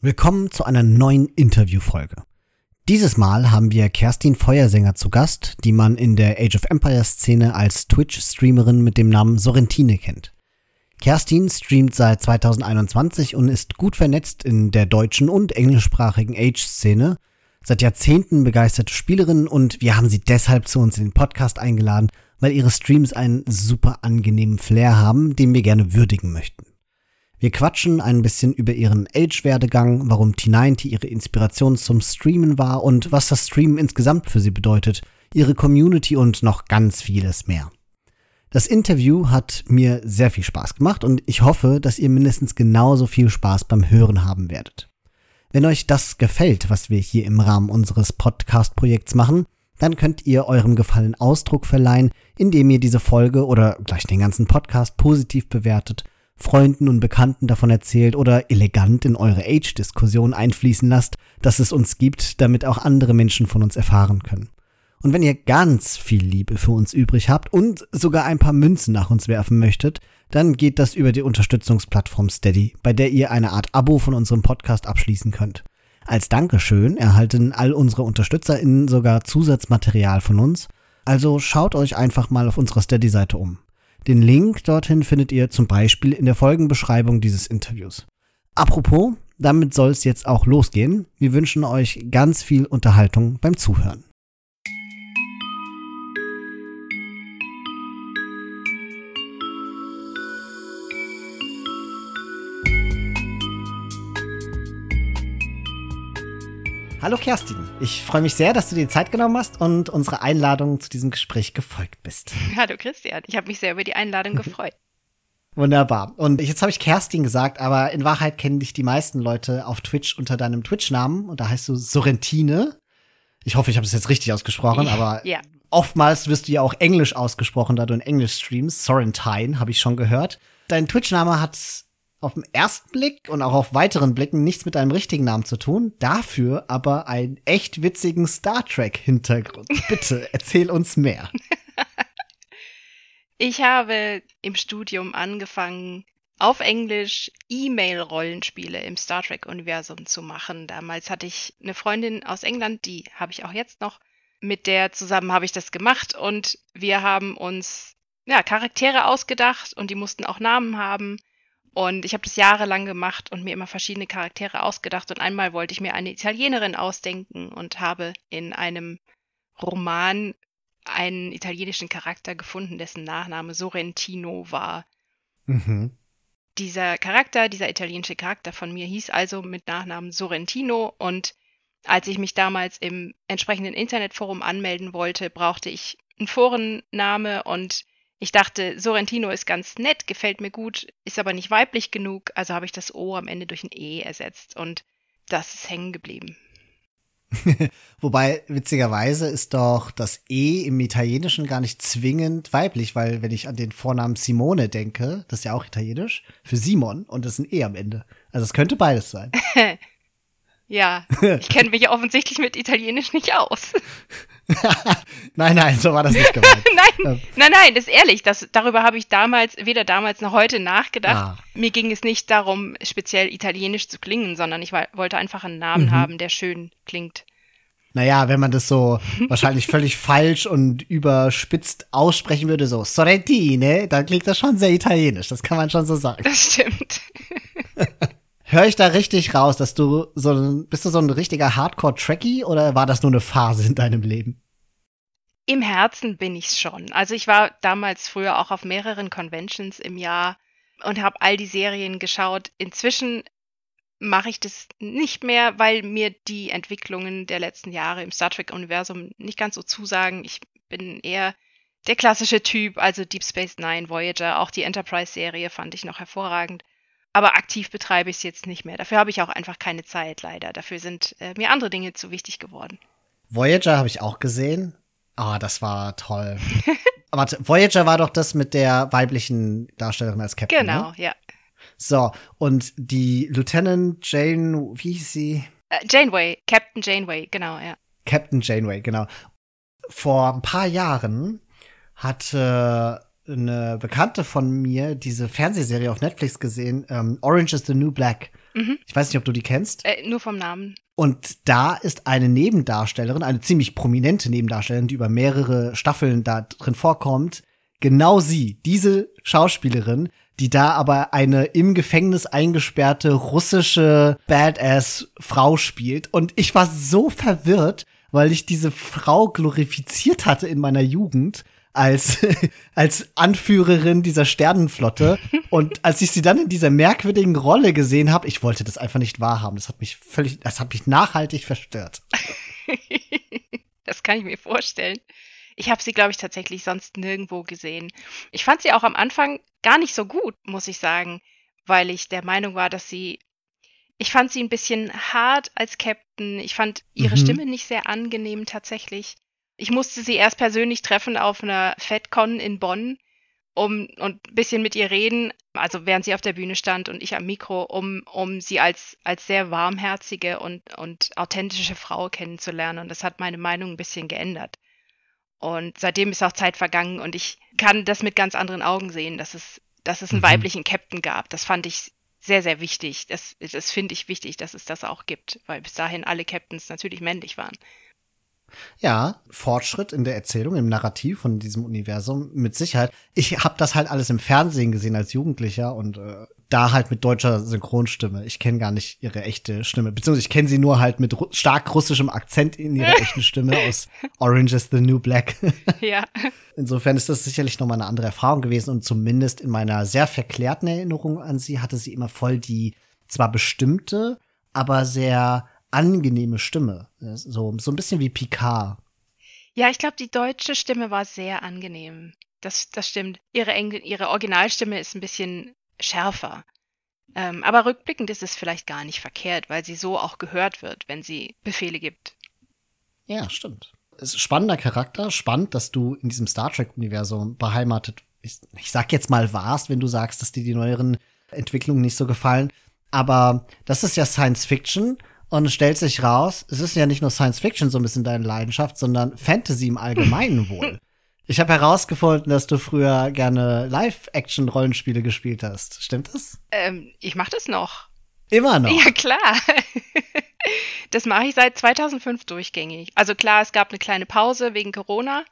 Willkommen zu einer neuen Interviewfolge. Dieses Mal haben wir Kerstin Feuersänger zu Gast, die man in der Age of Empires Szene als Twitch-Streamerin mit dem Namen Sorrentine kennt. Kerstin streamt seit 2021 und ist gut vernetzt in der deutschen und englischsprachigen Age-Szene, seit Jahrzehnten begeisterte Spielerin und wir haben sie deshalb zu uns in den Podcast eingeladen, weil ihre Streams einen super angenehmen Flair haben, den wir gerne würdigen möchten. Wir quatschen ein bisschen über ihren Age-Werdegang, warum T90 ihre Inspiration zum Streamen war und was das Streamen insgesamt für sie bedeutet, ihre Community und noch ganz vieles mehr. Das Interview hat mir sehr viel Spaß gemacht und ich hoffe, dass ihr mindestens genauso viel Spaß beim Hören haben werdet. Wenn euch das gefällt, was wir hier im Rahmen unseres Podcast-Projekts machen, dann könnt ihr eurem Gefallen Ausdruck verleihen, indem ihr diese Folge oder gleich den ganzen Podcast positiv bewertet Freunden und Bekannten davon erzählt oder elegant in eure Age-Diskussion einfließen lasst, dass es uns gibt, damit auch andere Menschen von uns erfahren können. Und wenn ihr ganz viel Liebe für uns übrig habt und sogar ein paar Münzen nach uns werfen möchtet, dann geht das über die Unterstützungsplattform Steady, bei der ihr eine Art Abo von unserem Podcast abschließen könnt. Als Dankeschön erhalten all unsere UnterstützerInnen sogar Zusatzmaterial von uns, also schaut euch einfach mal auf unserer Steady-Seite um. Den Link dorthin findet ihr zum Beispiel in der Folgenbeschreibung dieses Interviews. Apropos, damit soll es jetzt auch losgehen. Wir wünschen euch ganz viel Unterhaltung beim Zuhören. Hallo Kerstin, ich freue mich sehr, dass du dir Zeit genommen hast und unsere Einladung zu diesem Gespräch gefolgt bist. Hallo Christian, ich habe mich sehr über die Einladung gefreut. Wunderbar. Und jetzt habe ich Kerstin gesagt, aber in Wahrheit kennen dich die meisten Leute auf Twitch unter deinem Twitch-Namen und da heißt du Sorrentine. Ich hoffe, ich habe das jetzt richtig ausgesprochen, aber ja. oftmals wirst du ja auch Englisch ausgesprochen, da du in Englisch streamst. Sorrentine habe ich schon gehört. Dein Twitch-Name hat auf den ersten Blick und auch auf weiteren Blicken nichts mit deinem richtigen Namen zu tun, dafür aber einen echt witzigen Star Trek-Hintergrund. Bitte, erzähl uns mehr. Ich habe im Studium angefangen, auf Englisch E-Mail-Rollenspiele im Star Trek-Universum zu machen. Damals hatte ich eine Freundin aus England, die habe ich auch jetzt noch. Mit der zusammen habe ich das gemacht und wir haben uns ja, Charaktere ausgedacht und die mussten auch Namen haben. Und ich habe das jahrelang gemacht und mir immer verschiedene Charaktere ausgedacht. Und einmal wollte ich mir eine Italienerin ausdenken und habe in einem Roman einen italienischen Charakter gefunden, dessen Nachname Sorrentino war. Mhm. Dieser Charakter, dieser italienische Charakter von mir hieß also mit Nachnamen Sorrentino und als ich mich damals im entsprechenden Internetforum anmelden wollte, brauchte ich einen Forenname und ich dachte, Sorrentino ist ganz nett, gefällt mir gut, ist aber nicht weiblich genug, also habe ich das O am Ende durch ein E ersetzt und das ist hängen geblieben. Wobei, witzigerweise ist doch das E im Italienischen gar nicht zwingend weiblich, weil wenn ich an den Vornamen Simone denke, das ist ja auch italienisch, für Simon und das ist ein E am Ende. Also es könnte beides sein. ja, ich kenne mich ja offensichtlich mit Italienisch nicht aus. nein, nein, so war das nicht gemeint. nein, ähm. nein, nein, das ist ehrlich. Das, darüber habe ich damals, weder damals noch heute nachgedacht. Ah. Mir ging es nicht darum, speziell italienisch zu klingen, sondern ich wollte einfach einen Namen mhm. haben, der schön klingt. Naja, wenn man das so wahrscheinlich völlig falsch und überspitzt aussprechen würde, so Sorrentine, dann klingt das schon sehr italienisch. Das kann man schon so sagen. Das stimmt. Hör ich da richtig raus, dass du so ein, bist du so ein richtiger Hardcore-Trekkie oder war das nur eine Phase in deinem Leben? Im Herzen bin ich's schon. Also ich war damals früher auch auf mehreren Conventions im Jahr und habe all die Serien geschaut. Inzwischen mache ich das nicht mehr, weil mir die Entwicklungen der letzten Jahre im Star Trek-Universum nicht ganz so zusagen. Ich bin eher der klassische Typ, also Deep Space Nine, Voyager, auch die Enterprise-Serie fand ich noch hervorragend. Aber aktiv betreibe ich es jetzt nicht mehr. Dafür habe ich auch einfach keine Zeit, leider. Dafür sind äh, mir andere Dinge zu wichtig geworden. Voyager habe ich auch gesehen. Ah, oh, das war toll. Warte, Voyager war doch das mit der weiblichen Darstellerin als Captain. Genau, ne? ja. So, und die Lieutenant Jane, wie hieß sie? Uh, Janeway, Captain Janeway, genau, ja. Captain Janeway, genau. Vor ein paar Jahren hatte eine Bekannte von mir diese Fernsehserie auf Netflix gesehen, ähm, Orange is the New Black. Mhm. Ich weiß nicht, ob du die kennst. Äh, nur vom Namen. Und da ist eine Nebendarstellerin, eine ziemlich prominente Nebendarstellerin, die über mehrere Staffeln da drin vorkommt. Genau sie, diese Schauspielerin, die da aber eine im Gefängnis eingesperrte russische Badass-Frau spielt. Und ich war so verwirrt, weil ich diese Frau glorifiziert hatte in meiner Jugend als, als Anführerin dieser Sternenflotte. Und als ich sie dann in dieser merkwürdigen Rolle gesehen habe, ich wollte das einfach nicht wahrhaben. Das hat mich völlig, das hat mich nachhaltig verstört. das kann ich mir vorstellen. Ich habe sie, glaube ich, tatsächlich sonst nirgendwo gesehen. Ich fand sie auch am Anfang gar nicht so gut, muss ich sagen, weil ich der Meinung war, dass sie. Ich fand sie ein bisschen hart als Captain. Ich fand ihre mhm. Stimme nicht sehr angenehm tatsächlich. Ich musste sie erst persönlich treffen auf einer FedCon in Bonn um und ein bisschen mit ihr reden, also während sie auf der Bühne stand und ich am Mikro, um, um sie als, als sehr warmherzige und, und authentische Frau kennenzulernen. Und das hat meine Meinung ein bisschen geändert. Und seitdem ist auch Zeit vergangen und ich kann das mit ganz anderen Augen sehen, dass es, dass es einen mhm. weiblichen Captain gab. Das fand ich sehr, sehr wichtig. Das, das finde ich wichtig, dass es das auch gibt, weil bis dahin alle Captains natürlich männlich waren. Ja, Fortschritt in der Erzählung, im Narrativ von diesem Universum, mit Sicherheit. Ich habe das halt alles im Fernsehen gesehen als Jugendlicher und äh, da halt mit deutscher Synchronstimme. Ich kenne gar nicht ihre echte Stimme, beziehungsweise ich kenne sie nur halt mit ru stark russischem Akzent in ihrer echten Stimme aus Orange is the New Black. ja. Insofern ist das sicherlich nochmal eine andere Erfahrung gewesen und zumindest in meiner sehr verklärten Erinnerung an sie hatte sie immer voll die zwar bestimmte, aber sehr angenehme Stimme. So, so ein bisschen wie Picard. Ja, ich glaube, die deutsche Stimme war sehr angenehm. Das, das stimmt. Ihre, Engl ihre Originalstimme ist ein bisschen schärfer. Ähm, aber rückblickend ist es vielleicht gar nicht verkehrt, weil sie so auch gehört wird, wenn sie Befehle gibt. Ja, stimmt. Ist spannender Charakter, spannend, dass du in diesem Star Trek-Universum beheimatet, ich, ich sag jetzt mal warst, wenn du sagst, dass dir die neueren Entwicklungen nicht so gefallen. Aber das ist ja Science Fiction und es stellt sich raus, es ist ja nicht nur Science Fiction so ein bisschen deine Leidenschaft, sondern Fantasy im Allgemeinen wohl. Ich habe herausgefunden, dass du früher gerne Live-Action-Rollenspiele gespielt hast. Stimmt das? Ähm, ich mache das noch. Immer noch? Ja, klar. das mache ich seit 2005 durchgängig. Also klar, es gab eine kleine Pause wegen Corona,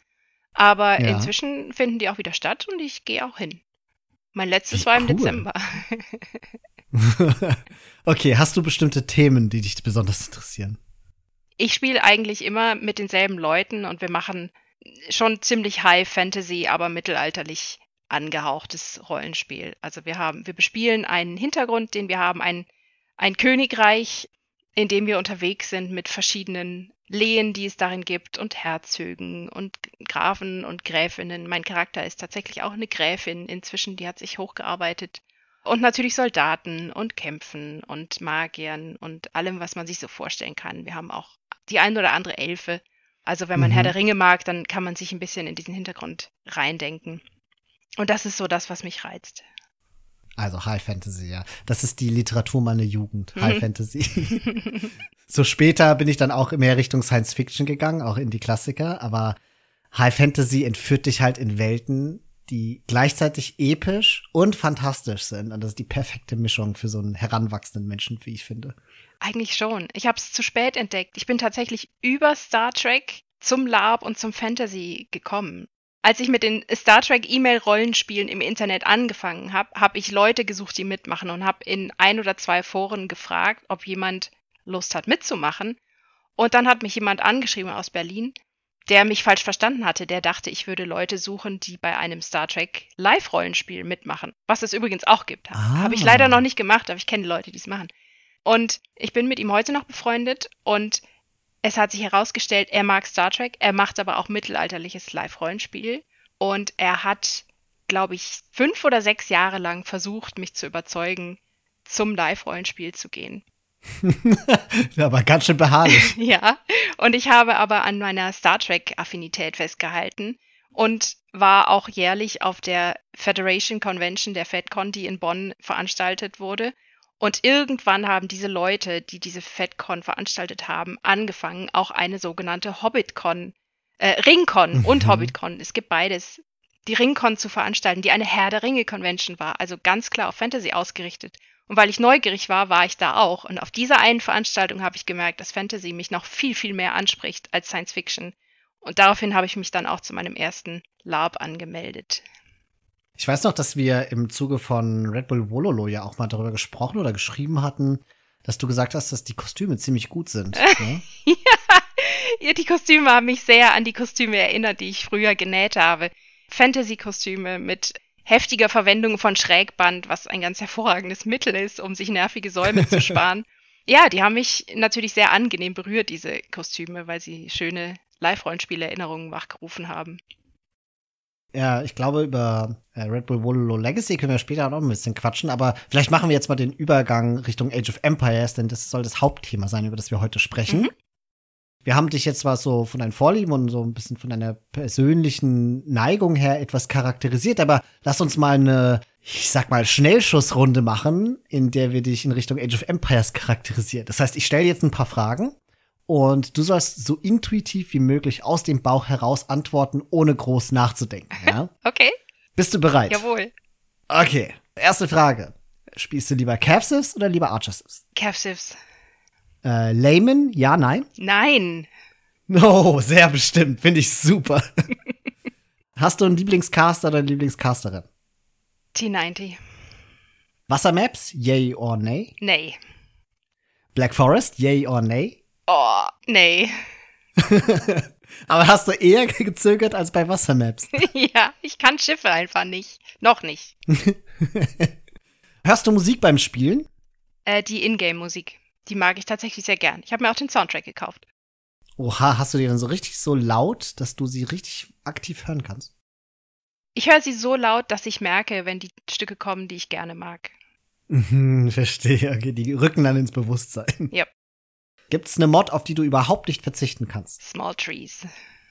aber ja. inzwischen finden die auch wieder statt und ich gehe auch hin. Mein letztes Wie war im cool. Dezember. okay, hast du bestimmte Themen, die dich besonders interessieren? Ich spiele eigentlich immer mit denselben Leuten und wir machen schon ziemlich High Fantasy, aber mittelalterlich angehauchtes Rollenspiel. Also wir haben, wir bespielen einen Hintergrund, den wir haben, ein, ein Königreich, in dem wir unterwegs sind mit verschiedenen Lehen, die es darin gibt und Herzögen und Grafen und Gräfinnen. Mein Charakter ist tatsächlich auch eine Gräfin inzwischen, die hat sich hochgearbeitet. Und natürlich Soldaten und Kämpfen und Magiern und allem, was man sich so vorstellen kann. Wir haben auch die ein oder andere Elfe. Also wenn man mhm. Herr der Ringe mag, dann kann man sich ein bisschen in diesen Hintergrund reindenken. Und das ist so das, was mich reizt. Also High Fantasy, ja. Das ist die Literatur meiner Jugend. Mhm. High Fantasy. so später bin ich dann auch mehr Richtung Science Fiction gegangen, auch in die Klassiker. Aber High Fantasy entführt dich halt in Welten, die gleichzeitig episch und fantastisch sind. Und das ist die perfekte Mischung für so einen heranwachsenden Menschen, wie ich finde. Eigentlich schon. Ich habe es zu spät entdeckt. Ich bin tatsächlich über Star Trek zum LARP und zum Fantasy gekommen. Als ich mit den Star Trek E-Mail-Rollenspielen im Internet angefangen habe, habe ich Leute gesucht, die mitmachen und habe in ein oder zwei Foren gefragt, ob jemand Lust hat mitzumachen. Und dann hat mich jemand angeschrieben aus Berlin der mich falsch verstanden hatte, der dachte, ich würde Leute suchen, die bei einem Star Trek Live-Rollenspiel mitmachen. Was es übrigens auch gibt. Ah. Habe ich leider noch nicht gemacht, aber ich kenne Leute, die es machen. Und ich bin mit ihm heute noch befreundet und es hat sich herausgestellt, er mag Star Trek, er macht aber auch mittelalterliches Live-Rollenspiel. Und er hat, glaube ich, fünf oder sechs Jahre lang versucht, mich zu überzeugen, zum Live-Rollenspiel zu gehen. aber ganz schön beharrlich. ja, und ich habe aber an meiner Star Trek-Affinität festgehalten und war auch jährlich auf der Federation Convention der FedCon, die in Bonn veranstaltet wurde. Und irgendwann haben diese Leute, die diese FedCon veranstaltet haben, angefangen, auch eine sogenannte HobbitCon, äh, RingCon und mhm. HobbitCon, es gibt beides, die RingCon zu veranstalten, die eine Herr der Ringe Convention war, also ganz klar auf Fantasy ausgerichtet. Und weil ich neugierig war, war ich da auch. Und auf dieser einen Veranstaltung habe ich gemerkt, dass Fantasy mich noch viel, viel mehr anspricht als Science Fiction. Und daraufhin habe ich mich dann auch zu meinem ersten LARP angemeldet. Ich weiß noch, dass wir im Zuge von Red Bull Wololo ja auch mal darüber gesprochen oder geschrieben hatten, dass du gesagt hast, dass die Kostüme ziemlich gut sind. Ne? ja, ja, die Kostüme haben mich sehr an die Kostüme erinnert, die ich früher genäht habe. Fantasy-Kostüme mit heftiger Verwendung von Schrägband, was ein ganz hervorragendes Mittel ist, um sich nervige Säume zu sparen. Ja, die haben mich natürlich sehr angenehm berührt, diese Kostüme, weil sie schöne Live-Rollenspiel-Erinnerungen wachgerufen haben. Ja, ich glaube, über äh, Red Bull Wololo Legacy können wir später noch ein bisschen quatschen, aber vielleicht machen wir jetzt mal den Übergang Richtung Age of Empires, denn das soll das Hauptthema sein, über das wir heute sprechen. Mhm. Wir haben dich jetzt zwar so von deinen Vorlieben und so ein bisschen von deiner persönlichen Neigung her etwas charakterisiert, aber lass uns mal eine, ich sag mal, Schnellschussrunde machen, in der wir dich in Richtung Age of Empires charakterisieren. Das heißt, ich stelle jetzt ein paar Fragen und du sollst so intuitiv wie möglich aus dem Bauch heraus antworten, ohne groß nachzudenken. Ja? okay. Bist du bereit? Jawohl. Okay. Erste Frage. Spielst du lieber Cav oder lieber Archer Siths? Äh, Layman, ja, nein? Nein. Oh, sehr bestimmt. Finde ich super. Hast du einen Lieblingscaster oder eine Lieblingscasterin? T90. Wassermaps, yay or nay? Nee. Black Forest, yay or nay? Oh, nee. Aber hast du eher gezögert als bei Wassermaps? ja, ich kann Schiffe einfach nicht. Noch nicht. Hörst du Musik beim Spielen? Äh, die Ingame-Musik. Die mag ich tatsächlich sehr gern. Ich habe mir auch den Soundtrack gekauft. Oha, hast du die dann so richtig so laut, dass du sie richtig aktiv hören kannst? Ich höre sie so laut, dass ich merke, wenn die Stücke kommen, die ich gerne mag. Mhm, verstehe. Okay, die rücken dann ins Bewusstsein. Ja. Gibt es eine Mod, auf die du überhaupt nicht verzichten kannst? Small Trees.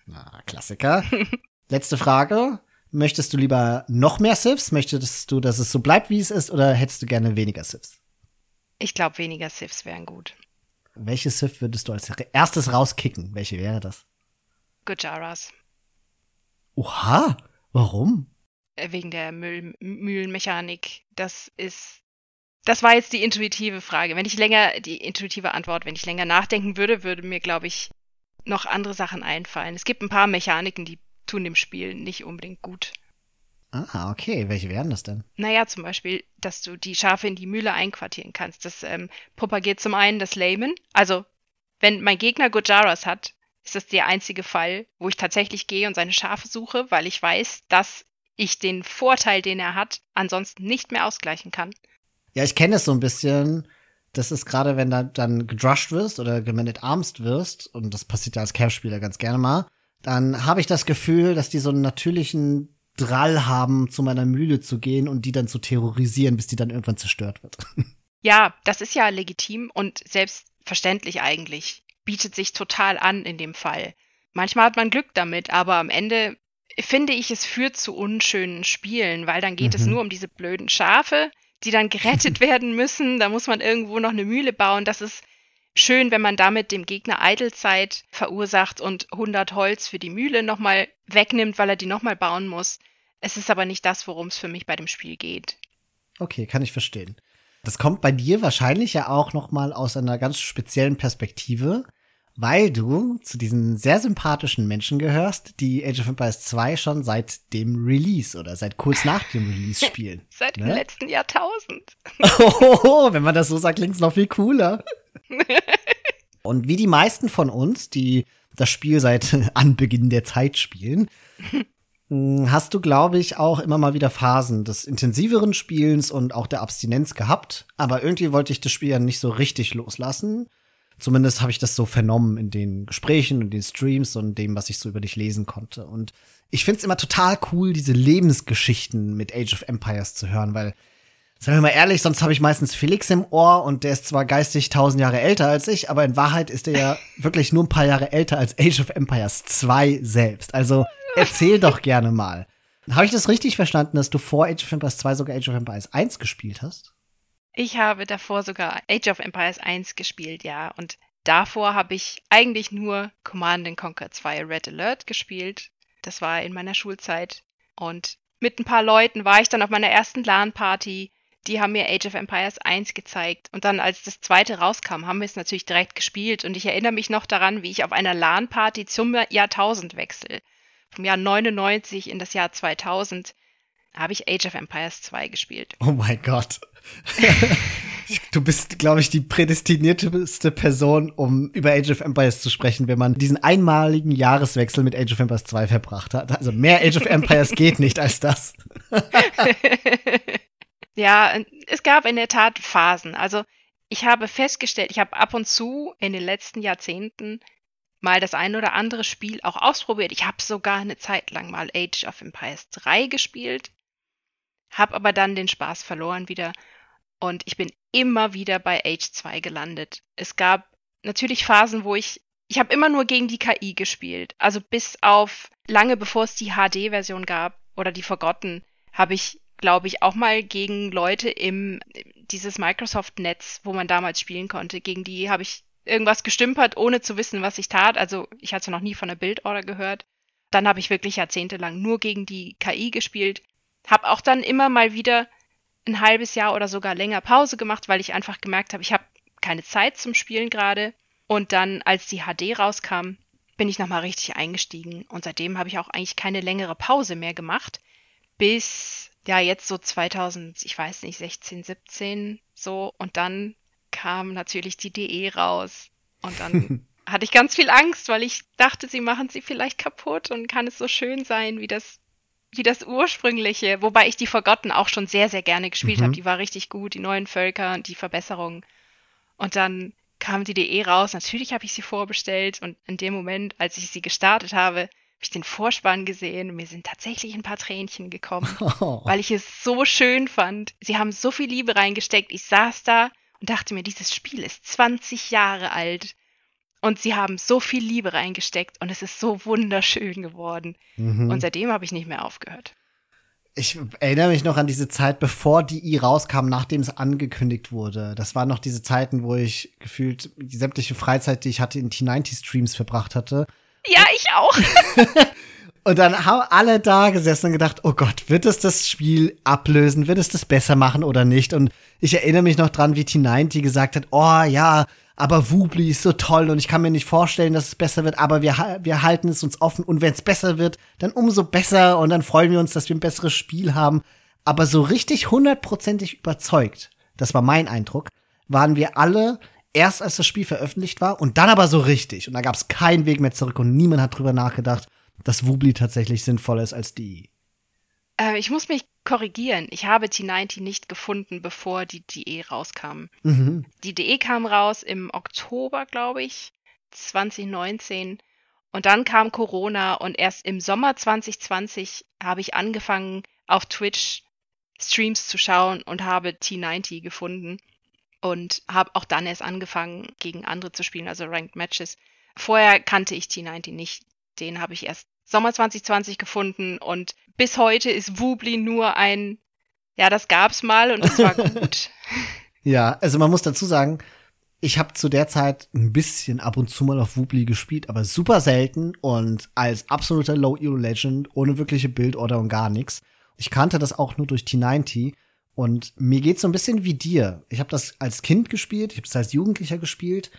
Na, Klassiker. Letzte Frage. Möchtest du lieber noch mehr Sifs? Möchtest du, dass es so bleibt, wie es ist, oder hättest du gerne weniger Sifs? Ich glaube, weniger Sifs wären gut. Welche Sif würdest du als erstes rauskicken? Welche wäre das? Gujaras. Oha, warum? Äh, wegen der Müll Mühlenmechanik. Das ist das war jetzt die intuitive Frage. Wenn ich länger, die intuitive Antwort, wenn ich länger nachdenken würde, würde mir, glaube ich, noch andere Sachen einfallen. Es gibt ein paar Mechaniken, die tun dem Spiel nicht unbedingt gut. Ah, okay. Welche wären das denn? Naja, zum Beispiel, dass du die Schafe in die Mühle einquartieren kannst. Das ähm, propagiert zum einen das Layman. Also, wenn mein Gegner Gojaras hat, ist das der einzige Fall, wo ich tatsächlich gehe und seine Schafe suche, weil ich weiß, dass ich den Vorteil, den er hat, ansonsten nicht mehr ausgleichen kann. Ja, ich kenne es so ein bisschen. Das ist gerade, wenn du dann gedrushed wirst oder gemanaged armst wirst, und das passiert ja als Camp-Spieler ganz gerne mal, dann habe ich das Gefühl, dass die so einen natürlichen Drall haben, zu meiner Mühle zu gehen und die dann zu terrorisieren, bis die dann irgendwann zerstört wird. Ja, das ist ja legitim und selbstverständlich eigentlich. Bietet sich total an in dem Fall. Manchmal hat man Glück damit, aber am Ende finde ich, es führt zu unschönen Spielen, weil dann geht mhm. es nur um diese blöden Schafe, die dann gerettet werden müssen. Da muss man irgendwo noch eine Mühle bauen. Das ist schön, wenn man damit dem Gegner Eidelzeit verursacht und 100 Holz für die Mühle nochmal wegnimmt, weil er die nochmal bauen muss. Es ist aber nicht das, worum es für mich bei dem Spiel geht. Okay, kann ich verstehen. Das kommt bei dir wahrscheinlich ja auch nochmal aus einer ganz speziellen Perspektive, weil du zu diesen sehr sympathischen Menschen gehörst, die Age of Empires 2 schon seit dem Release oder seit kurz nach dem Release spielen. seit ne? dem letzten Jahrtausend. oh, wenn man das so sagt, klingt es noch viel cooler. Und wie die meisten von uns, die das Spiel seit Anbeginn der Zeit spielen, hm, hast du, glaube ich, auch immer mal wieder Phasen des intensiveren Spielens und auch der Abstinenz gehabt. Aber irgendwie wollte ich das Spiel ja nicht so richtig loslassen. Zumindest habe ich das so vernommen in den Gesprächen und den Streams und dem, was ich so über dich lesen konnte. Und ich finde es immer total cool, diese Lebensgeschichten mit Age of Empires zu hören, weil, sagen wir mal ehrlich, sonst habe ich meistens Felix im Ohr und der ist zwar geistig tausend Jahre älter als ich, aber in Wahrheit ist er ja wirklich nur ein paar Jahre älter als Age of Empires 2 selbst. Also erzähl doch gerne mal. Habe ich das richtig verstanden, dass du vor Age of Empires 2 sogar Age of Empires 1 gespielt hast? Ich habe davor sogar Age of Empires 1 gespielt, ja. Und davor habe ich eigentlich nur Command Conquer 2 Red Alert gespielt. Das war in meiner Schulzeit. Und mit ein paar Leuten war ich dann auf meiner ersten LAN-Party. Die haben mir Age of Empires 1 gezeigt. Und dann, als das zweite rauskam, haben wir es natürlich direkt gespielt. Und ich erinnere mich noch daran, wie ich auf einer LAN-Party zum Jahrtausendwechsel, vom Jahr 99 in das Jahr 2000, habe ich Age of Empires 2 gespielt. Oh mein Gott. du bist, glaube ich, die prädestinierteste Person, um über Age of Empires zu sprechen, wenn man diesen einmaligen Jahreswechsel mit Age of Empires 2 verbracht hat. Also mehr Age of Empires geht nicht als das. ja, es gab in der Tat Phasen. Also ich habe festgestellt, ich habe ab und zu in den letzten Jahrzehnten mal das ein oder andere Spiel auch ausprobiert. Ich habe sogar eine Zeit lang mal Age of Empires 3 gespielt, habe aber dann den Spaß verloren wieder und ich bin immer wieder bei Age 2 gelandet. Es gab natürlich Phasen, wo ich ich habe immer nur gegen die KI gespielt. Also bis auf lange bevor es die HD-Version gab oder die Forgotten, habe ich, glaube ich, auch mal gegen Leute im dieses Microsoft-Netz, wo man damals spielen konnte, gegen die habe ich irgendwas gestümpert, ohne zu wissen, was ich tat. Also ich hatte noch nie von der Bildorder gehört. Dann habe ich wirklich jahrzehntelang nur gegen die KI gespielt. Habe auch dann immer mal wieder ein halbes Jahr oder sogar länger Pause gemacht, weil ich einfach gemerkt habe, ich habe keine Zeit zum Spielen gerade. Und dann, als die HD rauskam, bin ich nochmal richtig eingestiegen. Und seitdem habe ich auch eigentlich keine längere Pause mehr gemacht. Bis, ja, jetzt so 2000, ich weiß nicht, 16, 17 so. Und dann kam natürlich die DE raus. Und dann hatte ich ganz viel Angst, weil ich dachte, sie machen sie vielleicht kaputt und kann es so schön sein, wie das wie das ursprüngliche, wobei ich die Forgotten auch schon sehr, sehr gerne gespielt mhm. habe. Die war richtig gut, die neuen Völker und die Verbesserungen. Und dann kam die DE raus. Natürlich habe ich sie vorbestellt und in dem Moment, als ich sie gestartet habe, habe ich den Vorspann gesehen und mir sind tatsächlich ein paar Tränchen gekommen, oh. weil ich es so schön fand. Sie haben so viel Liebe reingesteckt. Ich saß da und dachte mir, dieses Spiel ist 20 Jahre alt. Und sie haben so viel Liebe reingesteckt und es ist so wunderschön geworden. Mhm. Und seitdem habe ich nicht mehr aufgehört. Ich erinnere mich noch an diese Zeit, bevor die I rauskam, nachdem es angekündigt wurde. Das waren noch diese Zeiten, wo ich gefühlt die sämtliche Freizeit, die ich hatte, in T90-Streams verbracht hatte. Ja, ich auch. und dann haben alle da gesessen und gedacht, oh Gott, wird es das Spiel ablösen? Wird es das besser machen oder nicht? Und ich erinnere mich noch dran, wie T90 gesagt hat, oh ja, aber Wubli ist so toll und ich kann mir nicht vorstellen, dass es besser wird, aber wir, wir halten es uns offen und wenn es besser wird, dann umso besser und dann freuen wir uns, dass wir ein besseres Spiel haben. Aber so richtig hundertprozentig überzeugt, das war mein Eindruck, waren wir alle erst als das Spiel veröffentlicht war und dann aber so richtig. Und da gab es keinen Weg mehr zurück und niemand hat drüber nachgedacht, dass Wubli tatsächlich sinnvoller ist als die. Äh, ich muss mich korrigieren. Ich habe T90 nicht gefunden, bevor die DE rauskam. Mhm. Die DE kam raus im Oktober, glaube ich, 2019. Und dann kam Corona und erst im Sommer 2020 habe ich angefangen, auf Twitch Streams zu schauen und habe T90 gefunden und habe auch dann erst angefangen, gegen andere zu spielen, also Ranked Matches. Vorher kannte ich T90 nicht. Den habe ich erst Sommer 2020 gefunden und bis heute ist Wubli nur ein, ja, das gab's mal und es war gut. ja, also man muss dazu sagen, ich habe zu der Zeit ein bisschen ab und zu mal auf Wubli gespielt, aber super selten und als absoluter Low-Elo-Legend, ohne wirkliche Bildorder und gar nichts. Ich kannte das auch nur durch T90 und mir geht's so ein bisschen wie dir. Ich habe das als Kind gespielt, ich habe das als Jugendlicher gespielt.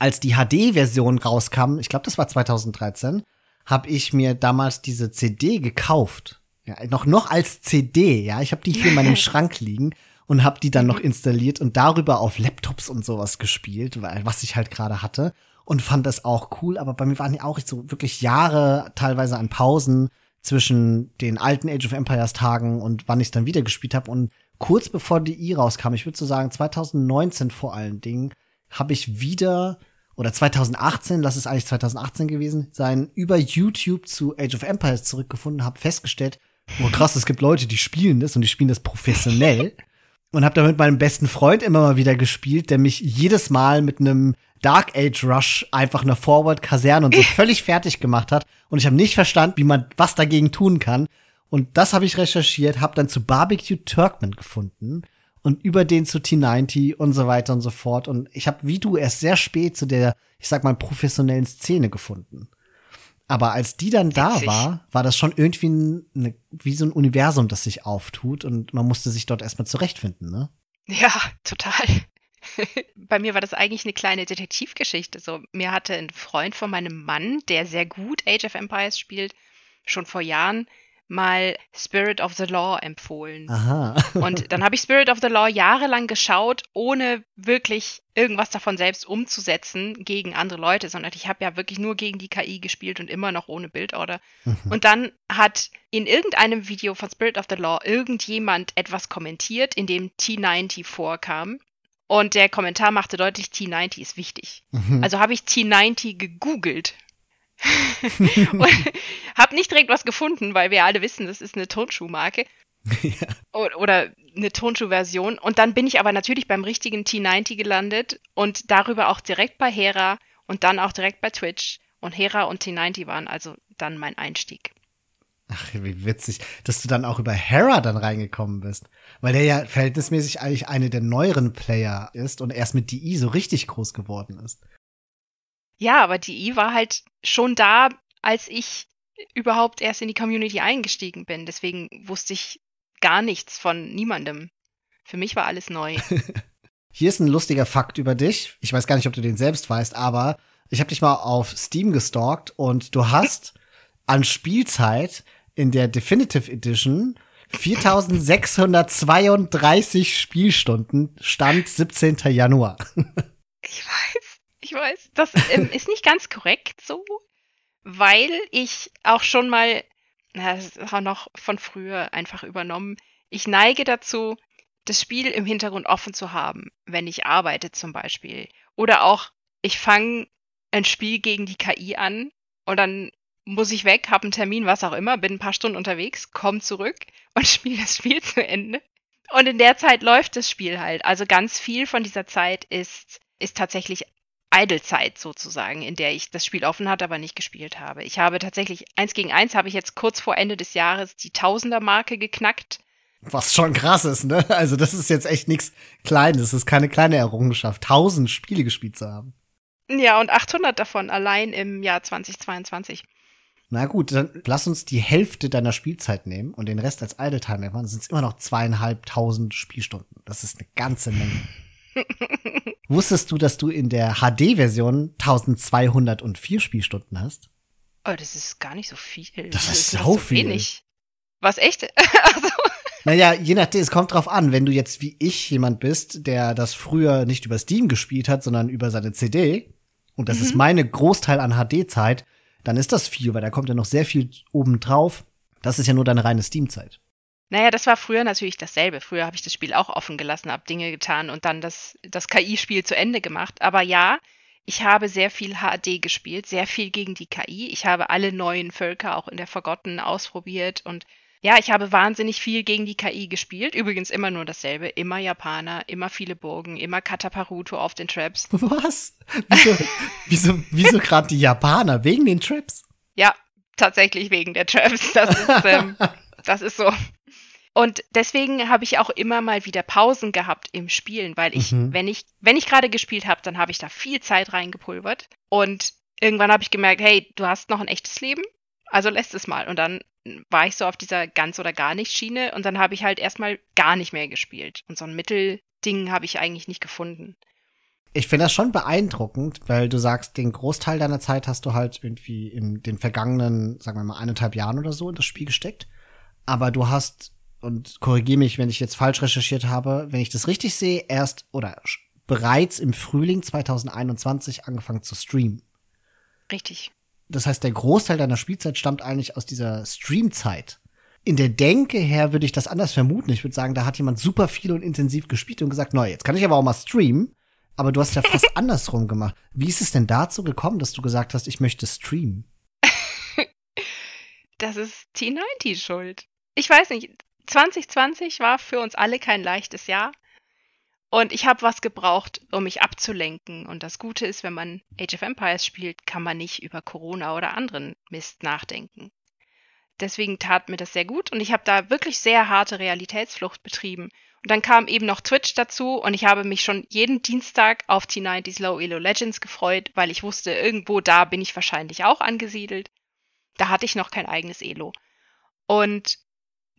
Als die HD-Version rauskam, ich glaube, das war 2013, habe ich mir damals diese CD gekauft. Ja, noch noch als CD, ja. Ich habe die hier in meinem Schrank liegen und habe die dann noch installiert und darüber auf Laptops und sowas gespielt, weil was ich halt gerade hatte und fand das auch cool, aber bei mir waren ja auch so wirklich Jahre teilweise an Pausen zwischen den alten Age of Empires Tagen und wann ich dann wieder gespielt habe und kurz bevor die I rauskam, ich würde so sagen 2019 vor allen Dingen, habe ich wieder oder 2018, lass es eigentlich 2018 gewesen sein, über YouTube zu Age of Empires zurückgefunden, habe festgestellt, oh krass, es gibt Leute, die spielen das und die spielen das professionell. und habe da mit meinem besten Freund immer mal wieder gespielt, der mich jedes Mal mit einem Dark Age Rush einfach eine Forward Kaserne und so völlig fertig gemacht hat und ich habe nicht verstanden, wie man was dagegen tun kann und das habe ich recherchiert, habe dann zu Barbecue Turkman gefunden und über den zu T90 und so weiter und so fort. Und ich habe wie du erst sehr spät zu der, ich sag mal, professionellen Szene gefunden. Aber als die dann da war, war das schon irgendwie eine, wie so ein Universum, das sich auftut und man musste sich dort erstmal zurechtfinden, ne? Ja, total. Bei mir war das eigentlich eine kleine Detektivgeschichte. So, mir hatte ein Freund von meinem Mann, der sehr gut Age of Empires spielt, schon vor Jahren mal Spirit of the Law empfohlen. Aha. Und dann habe ich Spirit of the Law jahrelang geschaut, ohne wirklich irgendwas davon selbst umzusetzen gegen andere Leute, sondern ich habe ja wirklich nur gegen die KI gespielt und immer noch ohne Bildorder. Mhm. Und dann hat in irgendeinem Video von Spirit of the Law irgendjemand etwas kommentiert, in dem T90 vorkam. Und der Kommentar machte deutlich, T90 ist wichtig. Mhm. Also habe ich T90 gegoogelt. und habe nicht direkt was gefunden, weil wir alle wissen, das ist eine Tonschuhmarke. ja. Oder eine Tonschuhversion. Und dann bin ich aber natürlich beim richtigen T90 gelandet und darüber auch direkt bei Hera und dann auch direkt bei Twitch. Und Hera und T90 waren also dann mein Einstieg. Ach, wie witzig, dass du dann auch über Hera dann reingekommen bist. Weil der ja verhältnismäßig eigentlich eine der neueren Player ist und erst mit DI so richtig groß geworden ist. Ja, aber die I war halt schon da, als ich überhaupt erst in die Community eingestiegen bin. Deswegen wusste ich gar nichts von niemandem. Für mich war alles neu. Hier ist ein lustiger Fakt über dich. Ich weiß gar nicht, ob du den selbst weißt, aber ich habe dich mal auf Steam gestalkt und du hast an Spielzeit in der Definitive Edition 4632 Spielstunden, Stand 17. Januar. Ich weiß, ich weiß. Das ähm, ist nicht ganz korrekt so, weil ich auch schon mal, na, das ist auch noch von früher einfach übernommen, ich neige dazu, das Spiel im Hintergrund offen zu haben, wenn ich arbeite zum Beispiel. Oder auch, ich fange ein Spiel gegen die KI an und dann muss ich weg, habe einen Termin, was auch immer, bin ein paar Stunden unterwegs, komme zurück und spiele das Spiel zu Ende. Und in der Zeit läuft das Spiel halt. Also ganz viel von dieser Zeit ist, ist tatsächlich Idlezeit sozusagen, in der ich das Spiel offen hatte, aber nicht gespielt habe. Ich habe tatsächlich eins gegen eins habe ich jetzt kurz vor Ende des Jahres die Tausender-Marke geknackt. Was schon krass ist, ne? Also das ist jetzt echt nichts Kleines. Das ist keine kleine Errungenschaft, tausend Spiele gespielt zu haben. Ja, und 800 davon allein im Jahr 2022. Na gut, dann lass uns die Hälfte deiner Spielzeit nehmen und den Rest als Idle Time nehmen. Dann sind es immer noch zweieinhalbtausend Spielstunden. Das ist eine ganze Menge. Wusstest du, dass du in der HD-Version 1204 Spielstunden hast? Oh, das ist gar nicht so viel. Das ist doch sau so viel. wenig. Was echt? also, Naja, je nachdem, es kommt drauf an, wenn du jetzt wie ich jemand bist, der das früher nicht über Steam gespielt hat, sondern über seine CD, und das ist meine Großteil an HD-Zeit, dann ist das viel, weil da kommt ja noch sehr viel oben drauf. Das ist ja nur deine reine Steam-Zeit. Naja, das war früher natürlich dasselbe. Früher habe ich das Spiel auch offen gelassen, habe Dinge getan und dann das, das KI-Spiel zu Ende gemacht. Aber ja, ich habe sehr viel HD gespielt, sehr viel gegen die KI. Ich habe alle neuen Völker auch in der Forgotten ausprobiert und ja, ich habe wahnsinnig viel gegen die KI gespielt. Übrigens immer nur dasselbe. Immer Japaner, immer viele Burgen, immer Kataparuto auf den Traps. Was? Wieso, wieso, wieso gerade die Japaner? Wegen den Traps? Ja, tatsächlich wegen der Traps. Das ist, ähm, das ist so. Und deswegen habe ich auch immer mal wieder Pausen gehabt im Spielen, weil ich, Mhm. wenn ich, wenn ich gerade gespielt habe, dann habe ich da viel Zeit reingepulvert. Und irgendwann habe ich gemerkt, hey, du hast noch ein echtes Leben, also lässt es mal. Und dann war ich so auf dieser ganz oder gar nicht Schiene und dann habe ich halt erstmal gar nicht mehr gespielt. Und so ein Mittelding habe ich eigentlich nicht gefunden. Ich finde das schon beeindruckend, weil du sagst, den Großteil deiner Zeit hast du halt irgendwie in den vergangenen, sagen wir mal, eineinhalb Jahren oder so in das Spiel gesteckt. Aber du hast, und korrigiere mich, wenn ich jetzt falsch recherchiert habe, wenn ich das richtig sehe, erst oder bereits im Frühling 2021 angefangen zu streamen. Richtig. Das heißt, der Großteil deiner Spielzeit stammt eigentlich aus dieser Streamzeit. In der Denke her würde ich das anders vermuten. Ich würde sagen, da hat jemand super viel und intensiv gespielt und gesagt, neu, jetzt kann ich aber auch mal streamen. Aber du hast ja fast andersrum gemacht. Wie ist es denn dazu gekommen, dass du gesagt hast, ich möchte streamen? Das ist T90 schuld. Ich weiß nicht, 2020 war für uns alle kein leichtes Jahr. Und ich habe was gebraucht, um mich abzulenken. Und das Gute ist, wenn man Age of Empires spielt, kann man nicht über Corona oder anderen Mist nachdenken. Deswegen tat mir das sehr gut und ich habe da wirklich sehr harte Realitätsflucht betrieben. Und dann kam eben noch Twitch dazu und ich habe mich schon jeden Dienstag auf T90s Low Elo Legends gefreut, weil ich wusste, irgendwo da bin ich wahrscheinlich auch angesiedelt. Da hatte ich noch kein eigenes Elo. Und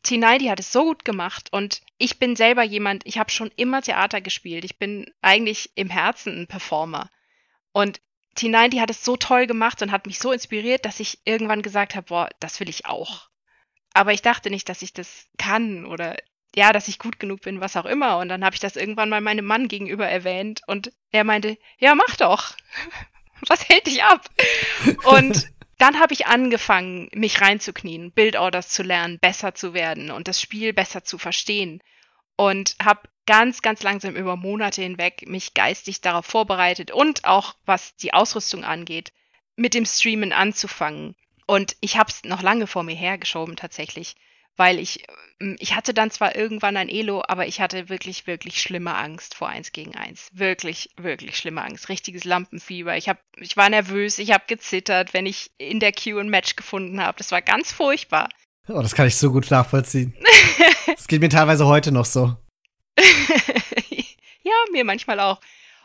T90 hat es so gut gemacht und ich bin selber jemand, ich habe schon immer Theater gespielt. Ich bin eigentlich im Herzen ein Performer. Und T90 hat es so toll gemacht und hat mich so inspiriert, dass ich irgendwann gesagt habe, boah, das will ich auch. Aber ich dachte nicht, dass ich das kann oder ja, dass ich gut genug bin, was auch immer. Und dann habe ich das irgendwann mal meinem Mann gegenüber erwähnt und er meinte, ja, mach doch. Was hält dich ab? Und dann habe ich angefangen, mich reinzuknien, Bildorders zu lernen, besser zu werden und das Spiel besser zu verstehen. Und habe ganz, ganz langsam über Monate hinweg mich geistig darauf vorbereitet und auch was die Ausrüstung angeht, mit dem Streamen anzufangen. Und ich habe es noch lange vor mir hergeschoben tatsächlich weil ich, ähm, ich hatte dann zwar irgendwann ein Elo, aber ich hatte wirklich, wirklich schlimme Angst vor eins gegen eins. Wirklich, wirklich schlimme Angst. Richtiges Lampenfieber. Ich, hab, ich war nervös, ich habe gezittert, wenn ich in der Queue ein Match gefunden habe. Das war ganz furchtbar. Oh, das kann ich so gut nachvollziehen. das geht mir teilweise heute noch so. ja, mir manchmal auch.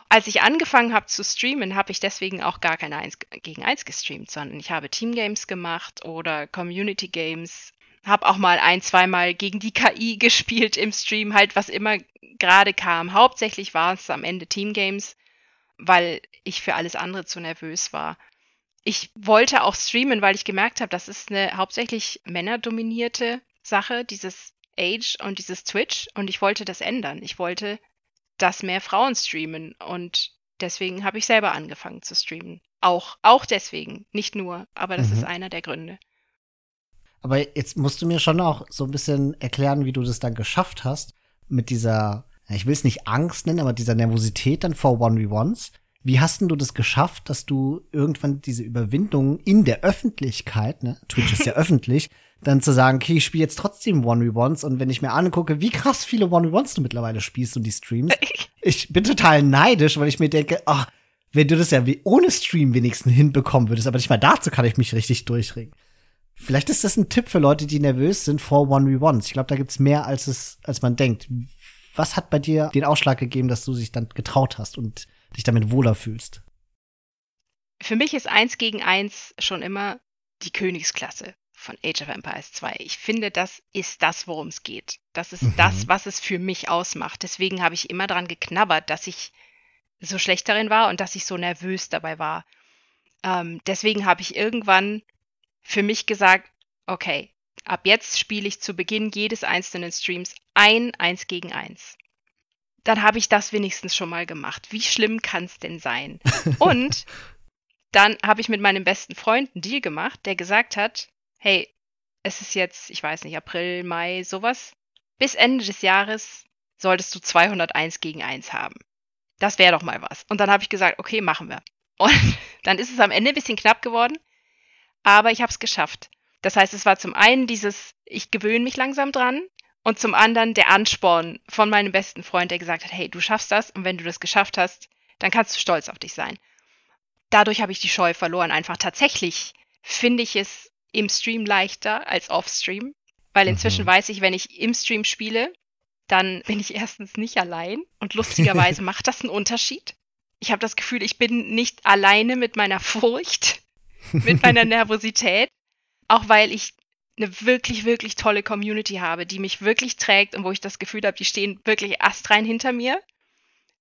Als ich angefangen habe zu streamen, habe ich deswegen auch gar keine 1 gegen 1 gestreamt, sondern ich habe Teamgames gemacht oder Community Games habe auch mal ein, zweimal gegen die KI gespielt im Stream, halt was immer gerade kam. Hauptsächlich war es am Ende Teamgames, weil ich für alles andere zu nervös war. Ich wollte auch streamen, weil ich gemerkt habe, das ist eine hauptsächlich männerdominierte Sache, dieses Age und dieses Twitch. Und ich wollte das ändern. Ich wollte, dass mehr Frauen streamen. Und deswegen habe ich selber angefangen zu streamen. Auch, auch deswegen, nicht nur, aber das mhm. ist einer der Gründe. Aber jetzt musst du mir schon auch so ein bisschen erklären, wie du das dann geschafft hast, mit dieser, ich will es nicht Angst nennen, aber dieser Nervosität dann vor One-V-Ones. Wie hast denn du das geschafft, dass du irgendwann diese Überwindung in der Öffentlichkeit, ne, Twitch ist ja öffentlich, dann zu sagen, okay, ich spiele jetzt trotzdem One-V-Ones und wenn ich mir angucke, wie krass viele One-V-Ones du mittlerweile spielst und die Streams, ich bin total neidisch, weil ich mir denke, ach, wenn du das ja wie ohne Stream wenigstens hinbekommen würdest, aber nicht mal dazu kann ich mich richtig durchringen. Vielleicht ist das ein Tipp für Leute, die nervös sind vor One-V-Ones. Ich glaube, da gibt's mehr, als es, als man denkt. Was hat bei dir den Ausschlag gegeben, dass du dich dann getraut hast und dich damit wohler fühlst? Für mich ist eins gegen eins schon immer die Königsklasse von Age of Empires 2. Ich finde, das ist das, worum es geht. Das ist mhm. das, was es für mich ausmacht. Deswegen habe ich immer dran geknabbert, dass ich so schlecht darin war und dass ich so nervös dabei war. Ähm, deswegen habe ich irgendwann für mich gesagt, okay, ab jetzt spiele ich zu Beginn jedes einzelnen Streams ein Eins gegen Eins. Dann habe ich das wenigstens schon mal gemacht. Wie schlimm kann es denn sein? Und dann habe ich mit meinem besten Freund einen Deal gemacht, der gesagt hat, hey, es ist jetzt, ich weiß nicht, April, Mai, sowas. Bis Ende des Jahres solltest du 201 gegen 1 haben. Das wäre doch mal was. Und dann habe ich gesagt, okay, machen wir. Und dann ist es am Ende ein bisschen knapp geworden aber ich habe es geschafft. Das heißt, es war zum einen dieses, ich gewöhne mich langsam dran und zum anderen der Ansporn von meinem besten Freund, der gesagt hat, hey, du schaffst das und wenn du das geschafft hast, dann kannst du stolz auf dich sein. Dadurch habe ich die Scheu verloren. Einfach tatsächlich finde ich es im Stream leichter als off-Stream, weil inzwischen mhm. weiß ich, wenn ich im Stream spiele, dann bin ich erstens nicht allein und lustigerweise macht das einen Unterschied. Ich habe das Gefühl, ich bin nicht alleine mit meiner Furcht, mit meiner Nervosität, auch weil ich eine wirklich, wirklich tolle Community habe, die mich wirklich trägt und wo ich das Gefühl habe, die stehen wirklich astrein hinter mir.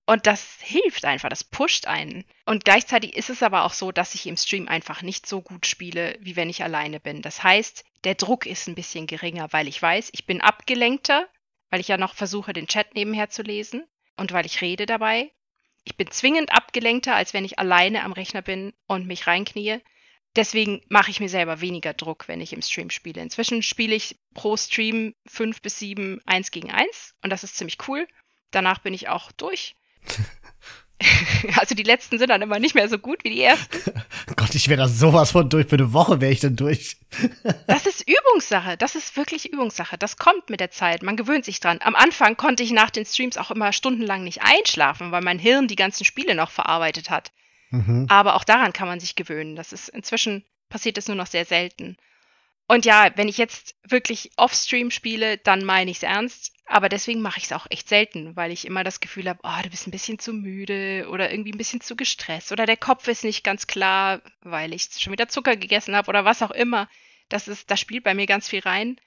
Und das hilft einfach, das pusht einen. Und gleichzeitig ist es aber auch so, dass ich im Stream einfach nicht so gut spiele, wie wenn ich alleine bin. Das heißt, der Druck ist ein bisschen geringer, weil ich weiß, ich bin abgelenkter, weil ich ja noch versuche, den Chat nebenher zu lesen und weil ich rede dabei. Ich bin zwingend abgelenkter, als wenn ich alleine am Rechner bin und mich reinknie deswegen mache ich mir selber weniger Druck, wenn ich im Stream spiele. Inzwischen spiele ich pro Stream fünf bis sieben eins gegen eins und das ist ziemlich cool. Danach bin ich auch durch. also die letzten sind dann immer nicht mehr so gut wie die ersten. Gott, ich wäre da sowas von durch. Für eine Woche wäre ich dann durch. das ist Übungssache. Das ist wirklich Übungssache. Das kommt mit der Zeit. Man gewöhnt sich dran. Am Anfang konnte ich nach den Streams auch immer stundenlang nicht einschlafen, weil mein Hirn die ganzen Spiele noch verarbeitet hat. Mhm. Aber auch daran kann man sich gewöhnen. Das ist inzwischen passiert es nur noch sehr selten. Und ja, wenn ich jetzt wirklich off-stream spiele, dann meine ich es ernst. Aber deswegen mache ich es auch echt selten, weil ich immer das Gefühl habe, oh, du bist ein bisschen zu müde oder irgendwie ein bisschen zu gestresst oder der Kopf ist nicht ganz klar, weil ich schon wieder Zucker gegessen habe oder was auch immer. Das ist, das spielt bei mir ganz viel rein.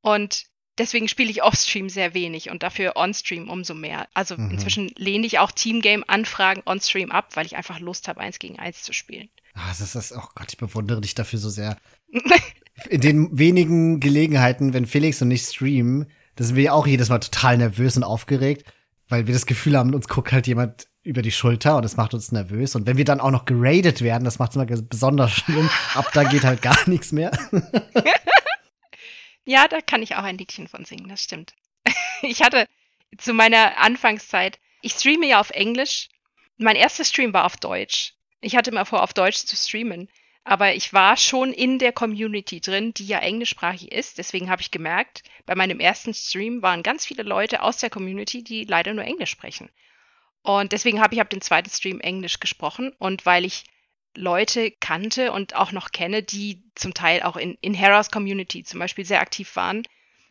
Und deswegen spiele ich Offstream sehr wenig und dafür Onstream umso mehr. Also mhm. inzwischen lehne ich auch Teamgame-Anfragen Onstream ab, weil ich einfach Lust habe, eins gegen eins zu spielen. Ah, das ist, oh Gott, ich bewundere dich dafür so sehr. In den wenigen Gelegenheiten, wenn Felix und ich streamen, da sind wir auch jedes Mal total nervös und aufgeregt, weil wir das Gefühl haben, uns guckt halt jemand über die Schulter und das macht uns nervös. Und wenn wir dann auch noch geradet werden, das macht es immer besonders schlimm. Ab da geht halt gar nichts mehr. ja, da kann ich auch ein Liedchen von singen, das stimmt. Ich hatte zu meiner Anfangszeit, ich streame ja auf Englisch. Mein erster Stream war auf Deutsch. Ich hatte immer vor, auf Deutsch zu streamen. Aber ich war schon in der Community drin, die ja englischsprachig ist. Deswegen habe ich gemerkt, bei meinem ersten Stream waren ganz viele Leute aus der Community, die leider nur Englisch sprechen. Und deswegen habe ich ab dem zweiten Stream Englisch gesprochen. Und weil ich Leute kannte und auch noch kenne, die zum Teil auch in, in Heras Community zum Beispiel sehr aktiv waren,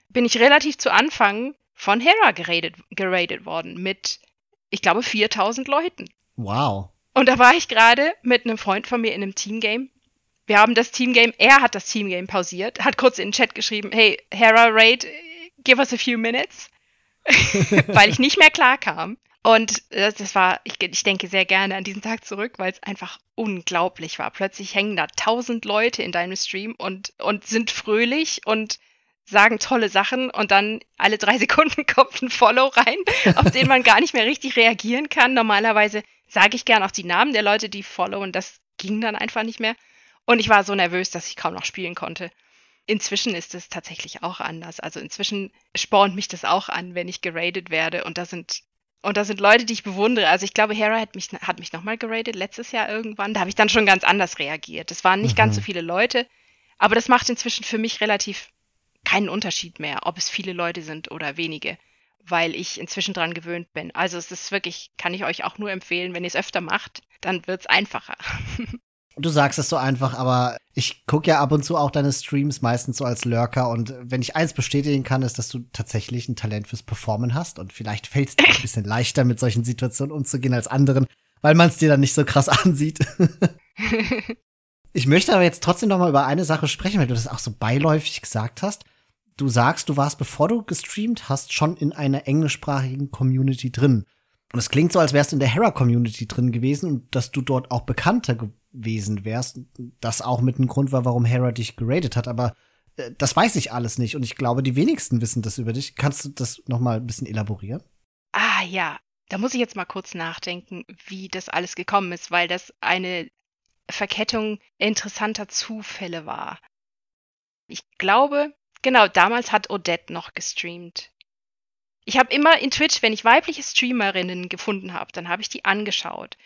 bin ich relativ zu Anfang von Hera geradet, geradet worden mit, ich glaube, 4000 Leuten. Wow. Und da war ich gerade mit einem Freund von mir in einem Teamgame. Wir haben das Teamgame, er hat das Teamgame pausiert, hat kurz in den Chat geschrieben, hey, Hera Raid, give us a few minutes, weil ich nicht mehr klar kam. Und das war, ich, ich denke sehr gerne an diesen Tag zurück, weil es einfach unglaublich war. Plötzlich hängen da tausend Leute in deinem Stream und, und sind fröhlich und sagen tolle Sachen und dann alle drei Sekunden kommt ein Follow rein, auf den man gar nicht mehr richtig reagieren kann. Normalerweise sage ich gern auch die Namen der Leute, die followen. Das ging dann einfach nicht mehr. Und ich war so nervös, dass ich kaum noch spielen konnte. Inzwischen ist es tatsächlich auch anders. Also inzwischen spornt mich das auch an, wenn ich geradet werde. Und da sind, und da sind Leute, die ich bewundere. Also ich glaube, Hera hat mich, hat mich nochmal geradet letztes Jahr irgendwann. Da habe ich dann schon ganz anders reagiert. Es waren nicht mhm. ganz so viele Leute. Aber das macht inzwischen für mich relativ keinen Unterschied mehr, ob es viele Leute sind oder wenige weil ich inzwischen dran gewöhnt bin. Also es ist wirklich, kann ich euch auch nur empfehlen, wenn ihr es öfter macht, dann wird es einfacher. Du sagst es so einfach, aber ich gucke ja ab und zu auch deine Streams meistens so als Lurker und wenn ich eins bestätigen kann, ist, dass du tatsächlich ein Talent fürs Performen hast und vielleicht fällt es dir ein bisschen leichter, mit solchen Situationen umzugehen als anderen, weil man es dir dann nicht so krass ansieht. ich möchte aber jetzt trotzdem noch mal über eine Sache sprechen, weil du das auch so beiläufig gesagt hast du sagst, du warst, bevor du gestreamt hast, schon in einer englischsprachigen Community drin. Und es klingt so, als wärst du in der Hera-Community drin gewesen und dass du dort auch bekannter gewesen wärst. Das auch mit einem Grund war, warum Hera dich geradet hat. Aber äh, das weiß ich alles nicht und ich glaube, die wenigsten wissen das über dich. Kannst du das noch mal ein bisschen elaborieren? Ah ja, da muss ich jetzt mal kurz nachdenken, wie das alles gekommen ist, weil das eine Verkettung interessanter Zufälle war. Ich glaube, Genau, damals hat Odette noch gestreamt. Ich habe immer in Twitch, wenn ich weibliche Streamerinnen gefunden habe, dann habe ich die angeschaut.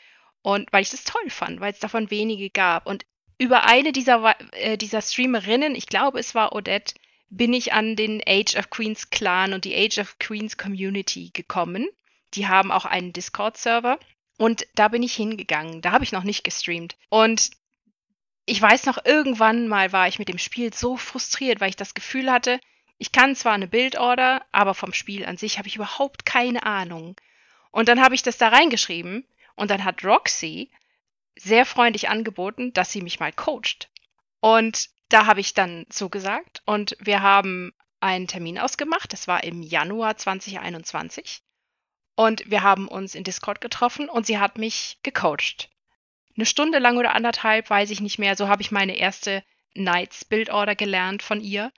Und weil ich das toll fand, weil es davon wenige gab. Und über eine dieser, äh, dieser Streamerinnen, ich glaube, es war Odette, bin ich an den Age of Queens Clan und die Age of Queens Community gekommen. Die haben auch einen Discord-Server. Und da bin ich hingegangen. Da habe ich noch nicht gestreamt. Und ich weiß noch, irgendwann mal war ich mit dem Spiel so frustriert, weil ich das Gefühl hatte, ich kann zwar eine Bildorder, aber vom Spiel an sich habe ich überhaupt keine Ahnung. Und dann habe ich das da reingeschrieben und dann hat Roxy sehr freundlich angeboten, dass sie mich mal coacht. Und da habe ich dann zugesagt und wir haben einen Termin ausgemacht. Das war im Januar 2021. Und wir haben uns in Discord getroffen und sie hat mich gecoacht eine Stunde lang oder anderthalb, weiß ich nicht mehr. So habe ich meine erste Knights Bildorder gelernt von ihr.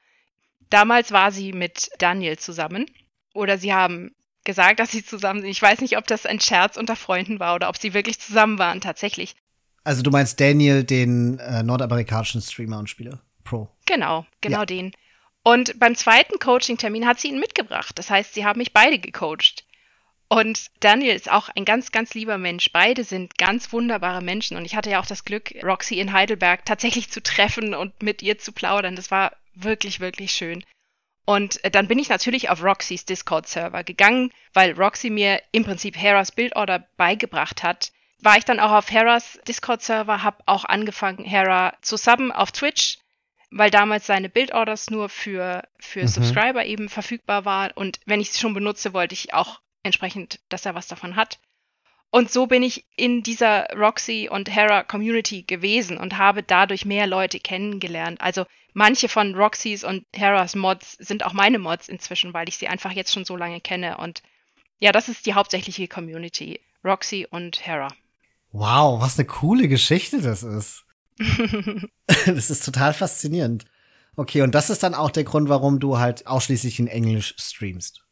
Damals war sie mit Daniel zusammen. Oder sie haben gesagt, dass sie zusammen sind. Ich weiß nicht, ob das ein Scherz unter Freunden war oder ob sie wirklich zusammen waren, tatsächlich. Also du meinst Daniel, den äh, nordamerikanischen Streamer und Spieler, Pro. Genau, genau ja. den. Und beim zweiten Coaching-Termin hat sie ihn mitgebracht. Das heißt, sie haben mich beide gecoacht. Und Daniel ist auch ein ganz, ganz lieber Mensch. Beide sind ganz wunderbare Menschen. Und ich hatte ja auch das Glück, Roxy in Heidelberg tatsächlich zu treffen und mit ihr zu plaudern. Das war wirklich, wirklich schön. Und äh, dann bin ich natürlich auf Roxys Discord-Server gegangen, weil Roxy mir im Prinzip Heras Bildorder beigebracht hat. War ich dann auch auf Heras Discord-Server, habe auch angefangen, Hera zu subben auf Twitch. weil damals seine Bildorders nur für, für Mhm. Subscriber eben verfügbar waren. Und wenn ich es schon benutze, wollte ich auch entsprechend, dass er was davon hat. Und so bin ich in dieser Roxy und Hera Community gewesen und habe dadurch mehr Leute kennengelernt. Also manche von Roxys und Heras Mods sind auch meine Mods inzwischen, weil ich sie einfach jetzt schon so lange kenne. Und ja, das ist die hauptsächliche Community. Roxy und Hera. Wow, was eine coole Geschichte das ist. das ist total faszinierend. Okay, und das ist dann auch der Grund, warum du halt ausschließlich in Englisch streamst.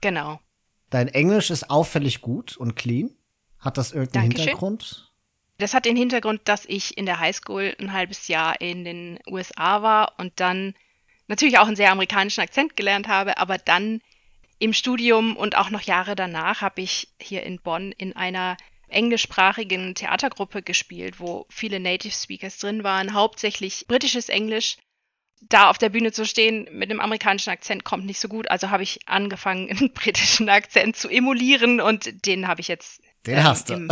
genau. Dein Englisch ist auffällig gut und clean. Hat das irgendeinen Dankeschön. Hintergrund? Das hat den Hintergrund, dass ich in der Highschool ein halbes Jahr in den USA war und dann natürlich auch einen sehr amerikanischen Akzent gelernt habe, aber dann im Studium und auch noch Jahre danach habe ich hier in Bonn in einer englischsprachigen Theatergruppe gespielt, wo viele Native Speakers drin waren, hauptsächlich britisches Englisch. Da auf der Bühne zu stehen mit einem amerikanischen Akzent kommt nicht so gut, also habe ich angefangen, einen britischen Akzent zu emulieren und den habe ich jetzt. Den hast du. Im,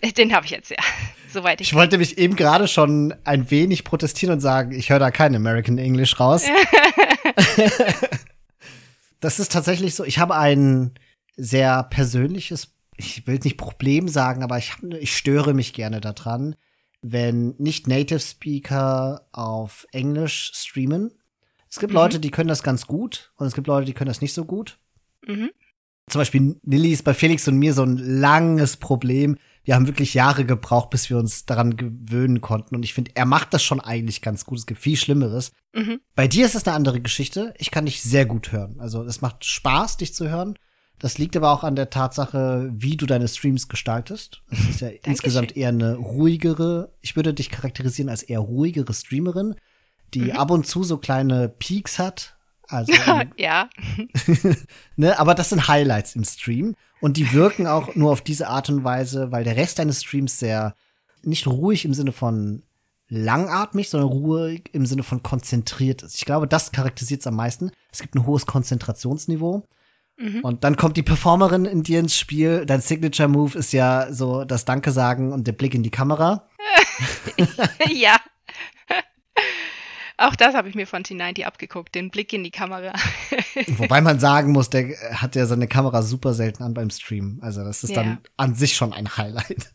im, den habe ich jetzt, ja. Soweit ich. Ich wollte mich eben gerade schon ein wenig protestieren und sagen, ich höre da kein American English raus. das ist tatsächlich so. Ich habe ein sehr persönliches, ich will nicht Problem sagen, aber ich, hab, ich störe mich gerne daran, wenn nicht Native Speaker auf Englisch streamen. Es gibt Mhm. Leute, die können das ganz gut und es gibt Leute, die können das nicht so gut. Mhm. Zum Beispiel Nilly ist bei Felix und mir so ein langes Problem. Wir haben wirklich Jahre gebraucht, bis wir uns daran gewöhnen konnten. Und ich finde, er macht das schon eigentlich ganz gut. Es gibt viel Schlimmeres. Mhm. Bei dir ist es eine andere Geschichte. Ich kann dich sehr gut hören. Also es macht Spaß, dich zu hören. Das liegt aber auch an der Tatsache, wie du deine Streams gestaltest. Es ist ja insgesamt eher eine ruhigere, ich würde dich charakterisieren als eher ruhigere Streamerin, die Mhm. ab und zu so kleine Peaks hat. Also ja. ne, aber das sind Highlights im Stream und die wirken auch nur auf diese Art und Weise, weil der Rest deines Streams sehr nicht ruhig im Sinne von langatmig, sondern ruhig im Sinne von konzentriert ist. Ich glaube, das charakterisiert es am meisten. Es gibt ein hohes Konzentrationsniveau. Mhm. Und dann kommt die Performerin in dir ins Spiel. Dein Signature Move ist ja so das Danke sagen und der Blick in die Kamera. ja. Auch das habe ich mir von T90 abgeguckt, den Blick in die Kamera. Wobei man sagen muss, der hat ja seine Kamera super selten an beim Stream. Also das ist Ja. dann an sich schon ein Highlight.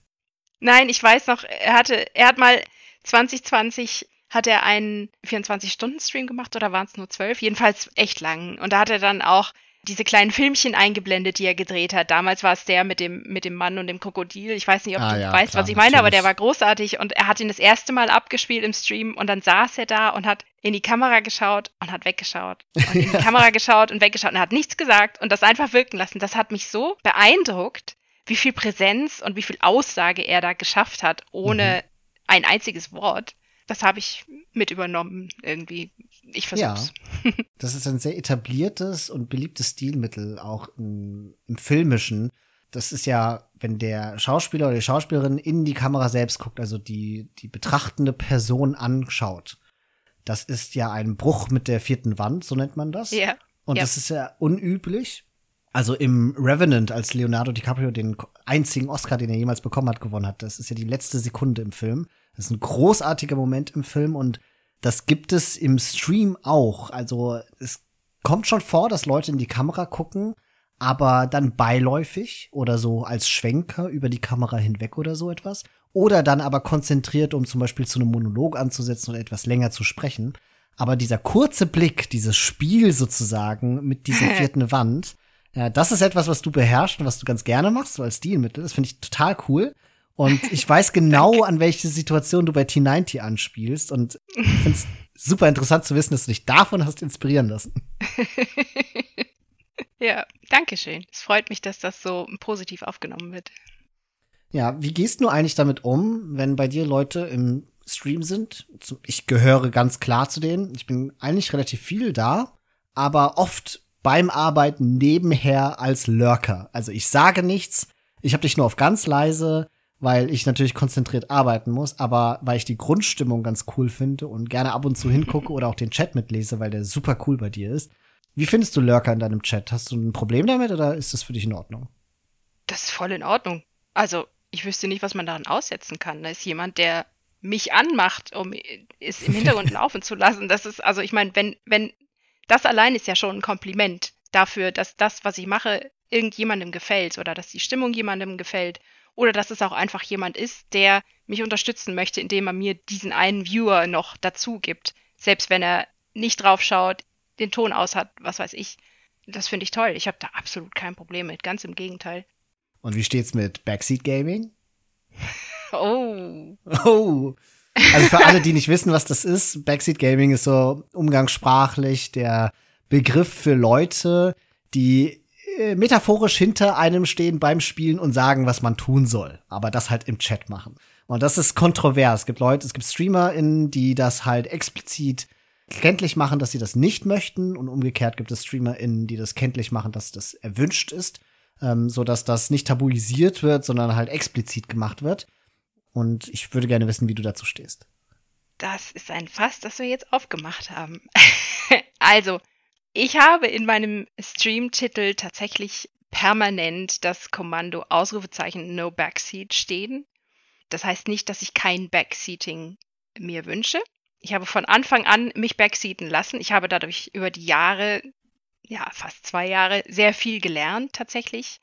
Nein, ich weiß noch, er hatte, er hat mal 2020 hat er einen 24-Stunden-Stream gemacht oder waren es nur zwölf? Jedenfalls echt lang. Und da hat er dann auch diese kleinen Filmchen eingeblendet, die er gedreht hat. Damals war es der mit dem, mit dem Mann und dem Krokodil. Ich weiß nicht, ob Ah, du ja, weißt, klar, was ich meine, aber der war großartig und er hat ihn das erste Mal abgespielt im Stream und dann saß er da und hat in die Kamera geschaut und hat weggeschaut und in die Kamera geschaut und weggeschaut und hat nichts gesagt und das einfach wirken lassen. Das hat mich so beeindruckt, wie viel Präsenz und wie viel Aussage er da geschafft hat, ohne ein einziges Wort. Das habe ich mit übernommen irgendwie. Ich versuch's. Das ist ein sehr etabliertes und beliebtes Stilmittel, auch im, im Filmischen. Das ist ja, wenn der Schauspieler oder die Schauspielerin in die Kamera selbst guckt, also die, die betrachtende Person anschaut. Das ist ja ein Bruch mit der vierten Wand, so nennt man das. Ja. Und ja. das ist ja unüblich. Also im Revenant, als Leonardo DiCaprio den einzigen Oscar, den er jemals bekommen hat, gewonnen hat. Das ist ja die letzte Sekunde im Film. Das ist ein großartiger Moment im Film und das gibt es im Stream auch. Also es kommt schon vor, dass Leute in die Kamera gucken, aber dann beiläufig oder so als Schwenker über die Kamera hinweg oder so etwas. Oder dann aber konzentriert, um zum Beispiel zu einem Monolog anzusetzen oder etwas länger zu sprechen. Aber dieser kurze Blick, dieses Spiel sozusagen mit dieser vierten Wand, ja, das ist etwas, was du beherrschst und was du ganz gerne machst, so als Stilmittel. Das finde ich total cool. Und ich weiß genau, an welche Situation du bei T90 anspielst. Und ich finde es super interessant zu wissen, dass du dich davon hast inspirieren lassen. ja, danke schön. Es freut mich, dass das so positiv aufgenommen wird. Ja, wie gehst du eigentlich damit um, wenn bei dir Leute im Stream sind? Ich gehöre ganz klar zu denen. Ich bin eigentlich relativ viel da, aber oft beim Arbeiten nebenher als Lurker. Also ich sage nichts, ich habe dich nur auf ganz leise, weil ich natürlich konzentriert arbeiten muss, aber weil ich die Grundstimmung ganz cool finde und gerne ab und zu hingucke oder auch den Chat mitlese, weil der super cool bei dir ist. Wie findest du Lurker in deinem Chat? Hast du ein Problem damit oder ist das für dich in Ordnung? Das ist voll in Ordnung. Also, ich wüsste nicht, was man daran aussetzen kann. Da ist jemand, der mich anmacht, um es im Hintergrund laufen zu lassen. Das ist, also ich meine, wenn, wenn, das allein ist ja schon ein Kompliment dafür, dass das, was ich mache, irgendjemandem gefällt oder dass die Stimmung jemandem gefällt oder dass es auch einfach jemand ist, der mich unterstützen möchte, indem er mir diesen einen Viewer noch dazu gibt. Selbst wenn er nicht drauf schaut, den Ton aus hat, was weiß ich. Das finde ich toll. Ich habe da absolut kein Problem mit, ganz im Gegenteil. Und wie steht's mit Backseat Gaming? Oh. Oh. Also für alle, die nicht wissen, was das ist, Backseat Gaming ist so umgangssprachlich der Begriff für Leute, die äh, metaphorisch hinter einem stehen beim Spielen und sagen, was man tun soll, aber das halt im Chat machen. Und das ist kontrovers. Es gibt Leute, es gibt StreamerInnen, die das halt explizit kenntlich machen, dass sie das nicht möchten und umgekehrt gibt es StreamerInnen, die das kenntlich machen, dass das erwünscht ist, ähm, so das nicht tabuisiert wird, sondern halt explizit gemacht wird. Und ich würde gerne wissen, wie du dazu stehst. Das ist ein Fass, das wir jetzt aufgemacht haben. also, ich habe in meinem Stream-Titel tatsächlich permanent das Kommando Ausrufezeichen No Backseat stehen. Das heißt nicht, dass ich kein Backseating mir wünsche. Ich habe von Anfang an mich backseaten lassen. Ich habe dadurch über die Jahre, ja, fast zwei Jahre, sehr viel gelernt tatsächlich.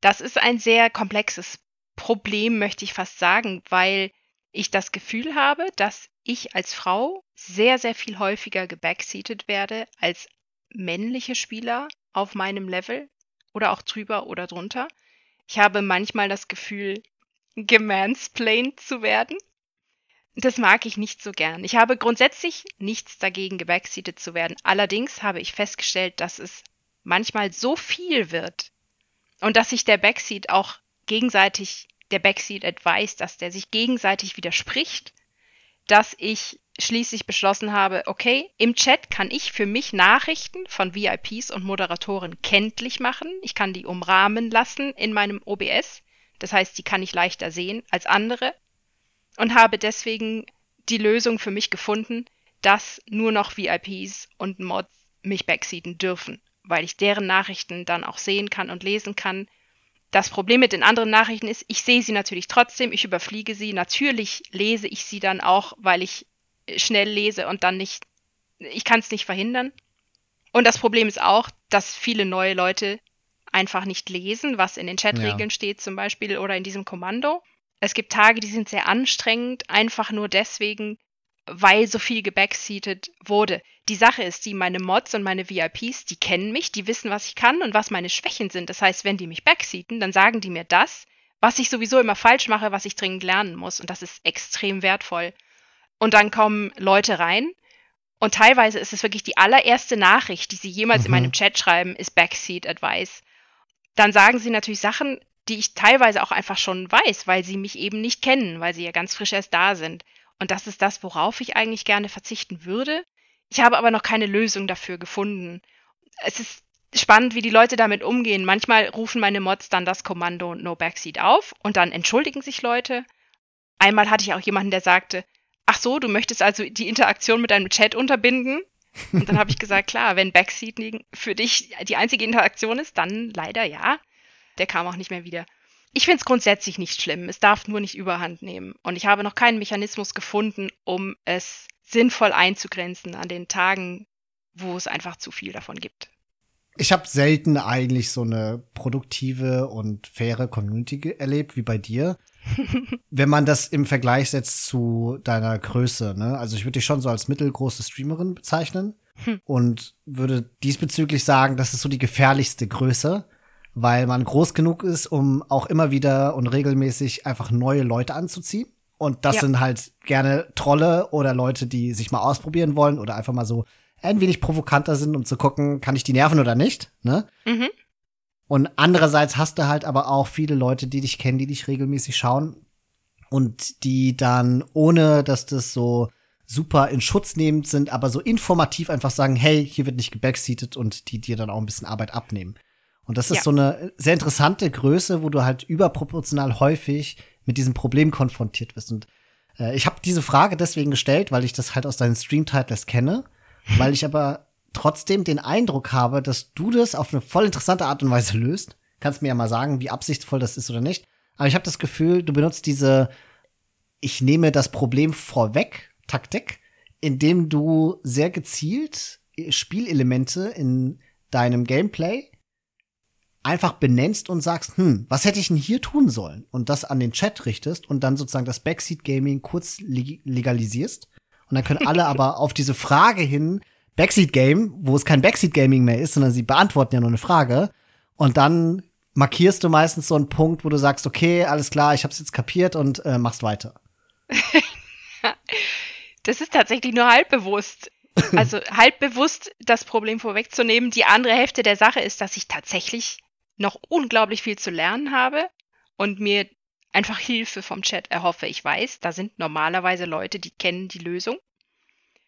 Das ist ein sehr komplexes Problem, möchte ich fast sagen, weil ich das Gefühl habe, dass ich als Frau sehr, sehr viel häufiger gebackseatet werde als männliche Spieler auf meinem Level oder auch drüber oder drunter. Ich habe manchmal das Gefühl, gemansplained zu werden. Das mag ich nicht so gern. Ich habe grundsätzlich nichts dagegen, gebackseatet zu werden. Allerdings habe ich festgestellt, dass es manchmal so viel wird und dass sich der Backseat auch gegenseitig, der Backseat Advice, dass der sich gegenseitig widerspricht, dass ich schließlich beschlossen habe, okay, im Chat kann ich für mich Nachrichten von VIPs und Moderatoren kenntlich machen. Ich kann die umrahmen lassen in meinem OBS. Das heißt, die kann ich leichter sehen als andere und habe deswegen die Lösung für mich gefunden, dass nur noch VIPs und Mods mich backseaten dürfen, weil ich deren Nachrichten dann auch sehen kann und lesen kann. Das Problem mit den anderen Nachrichten ist, ich sehe sie natürlich trotzdem, ich überfliege sie. Natürlich lese ich sie dann auch, weil ich schnell lese und dann nicht, ich kann es nicht verhindern. Und das Problem ist auch, dass viele neue Leute einfach nicht lesen, was in den Chatregeln ja. steht zum Beispiel oder in diesem Kommando. Es gibt Tage, die sind sehr anstrengend, einfach nur deswegen, weil so viel gebackseatet wurde. Die Sache ist die, meine Mods und meine VIPs, die kennen mich, die wissen, was ich kann und was meine Schwächen sind. Das heißt, wenn die mich backseaten, dann sagen die mir das, was ich sowieso immer falsch mache, was ich dringend lernen muss. Und das ist extrem wertvoll. Und dann kommen Leute rein und teilweise ist es wirklich die allererste Nachricht, die sie jemals mhm. in meinem Chat schreiben, ist Backseat Advice. Dann sagen sie natürlich Sachen, die ich teilweise auch einfach schon weiß, weil sie mich eben nicht kennen, weil sie ja ganz frisch erst da sind. Und das ist das, worauf ich eigentlich gerne verzichten würde. Ich habe aber noch keine Lösung dafür gefunden. Es ist spannend, wie die Leute damit umgehen. Manchmal rufen meine Mods dann das Kommando No Backseat auf und dann entschuldigen sich Leute. Einmal hatte ich auch jemanden, der sagte, ach so, du möchtest also die Interaktion mit deinem Chat unterbinden? Und dann habe ich gesagt, klar, wenn Backseating für dich die einzige Interaktion ist, dann leider ja der kam auch nicht mehr wieder. Ich finde es grundsätzlich nicht schlimm. Es darf nur nicht überhand nehmen. Und ich habe noch keinen Mechanismus gefunden, um es sinnvoll einzugrenzen an den Tagen, wo es einfach zu viel davon gibt. Ich habe selten eigentlich so eine produktive und faire Community erlebt wie bei dir. Wenn man das im Vergleich setzt zu deiner Größe, ne? Also ich würde dich schon so als mittelgroße Streamerin bezeichnen hm. und würde diesbezüglich sagen, das ist so die gefährlichste Größe, weil man groß genug ist, um auch immer wieder und regelmäßig einfach neue Leute anzuziehen. Und das ja. sind halt gerne Trolle oder Leute, die sich mal ausprobieren wollen oder einfach mal so ein wenig provokanter sind, um zu gucken, kann ich die nerven oder nicht, ne? Mhm. Und andererseits hast du halt aber auch viele Leute, die dich kennen, die dich regelmäßig schauen und die dann, ohne dass das so super in Schutz nehmend sind, aber so informativ einfach sagen, hey, hier wird nicht gebackseatet und die dir dann auch ein bisschen Arbeit abnehmen. Und das ist ja. so eine sehr interessante Größe, wo du halt überproportional häufig mit diesem Problem konfrontiert wirst. Und äh, ich habe diese Frage deswegen gestellt, weil ich das halt aus deinen Stream-Titles kenne, weil ich aber trotzdem den Eindruck habe, dass du das auf eine voll interessante Art und Weise löst. Kannst mir ja mal sagen, wie absichtsvoll das ist oder nicht. Aber ich habe das Gefühl, du benutzt diese ich nehme das Problem vorweg, Taktik, indem du sehr gezielt Spielelemente in deinem Gameplay einfach benennst und sagst, hm, was hätte ich denn hier tun sollen? Und das an den Chat richtest und dann sozusagen das Backseat Gaming kurz legalisierst. Und dann können alle aber auf diese Frage hin, Backseat Game, wo es kein Backseat Gaming mehr ist, sondern sie beantworten ja nur eine Frage. Und dann markierst du meistens so einen Punkt, wo du sagst, okay, alles klar, ich hab's jetzt kapiert und äh, machst weiter. das ist tatsächlich nur halb bewusst. Also halb bewusst das Problem vorwegzunehmen. Die andere Hälfte der Sache ist, dass ich tatsächlich noch unglaublich viel zu lernen habe und mir einfach Hilfe vom Chat erhoffe. Ich weiß, da sind normalerweise Leute, die kennen die Lösung.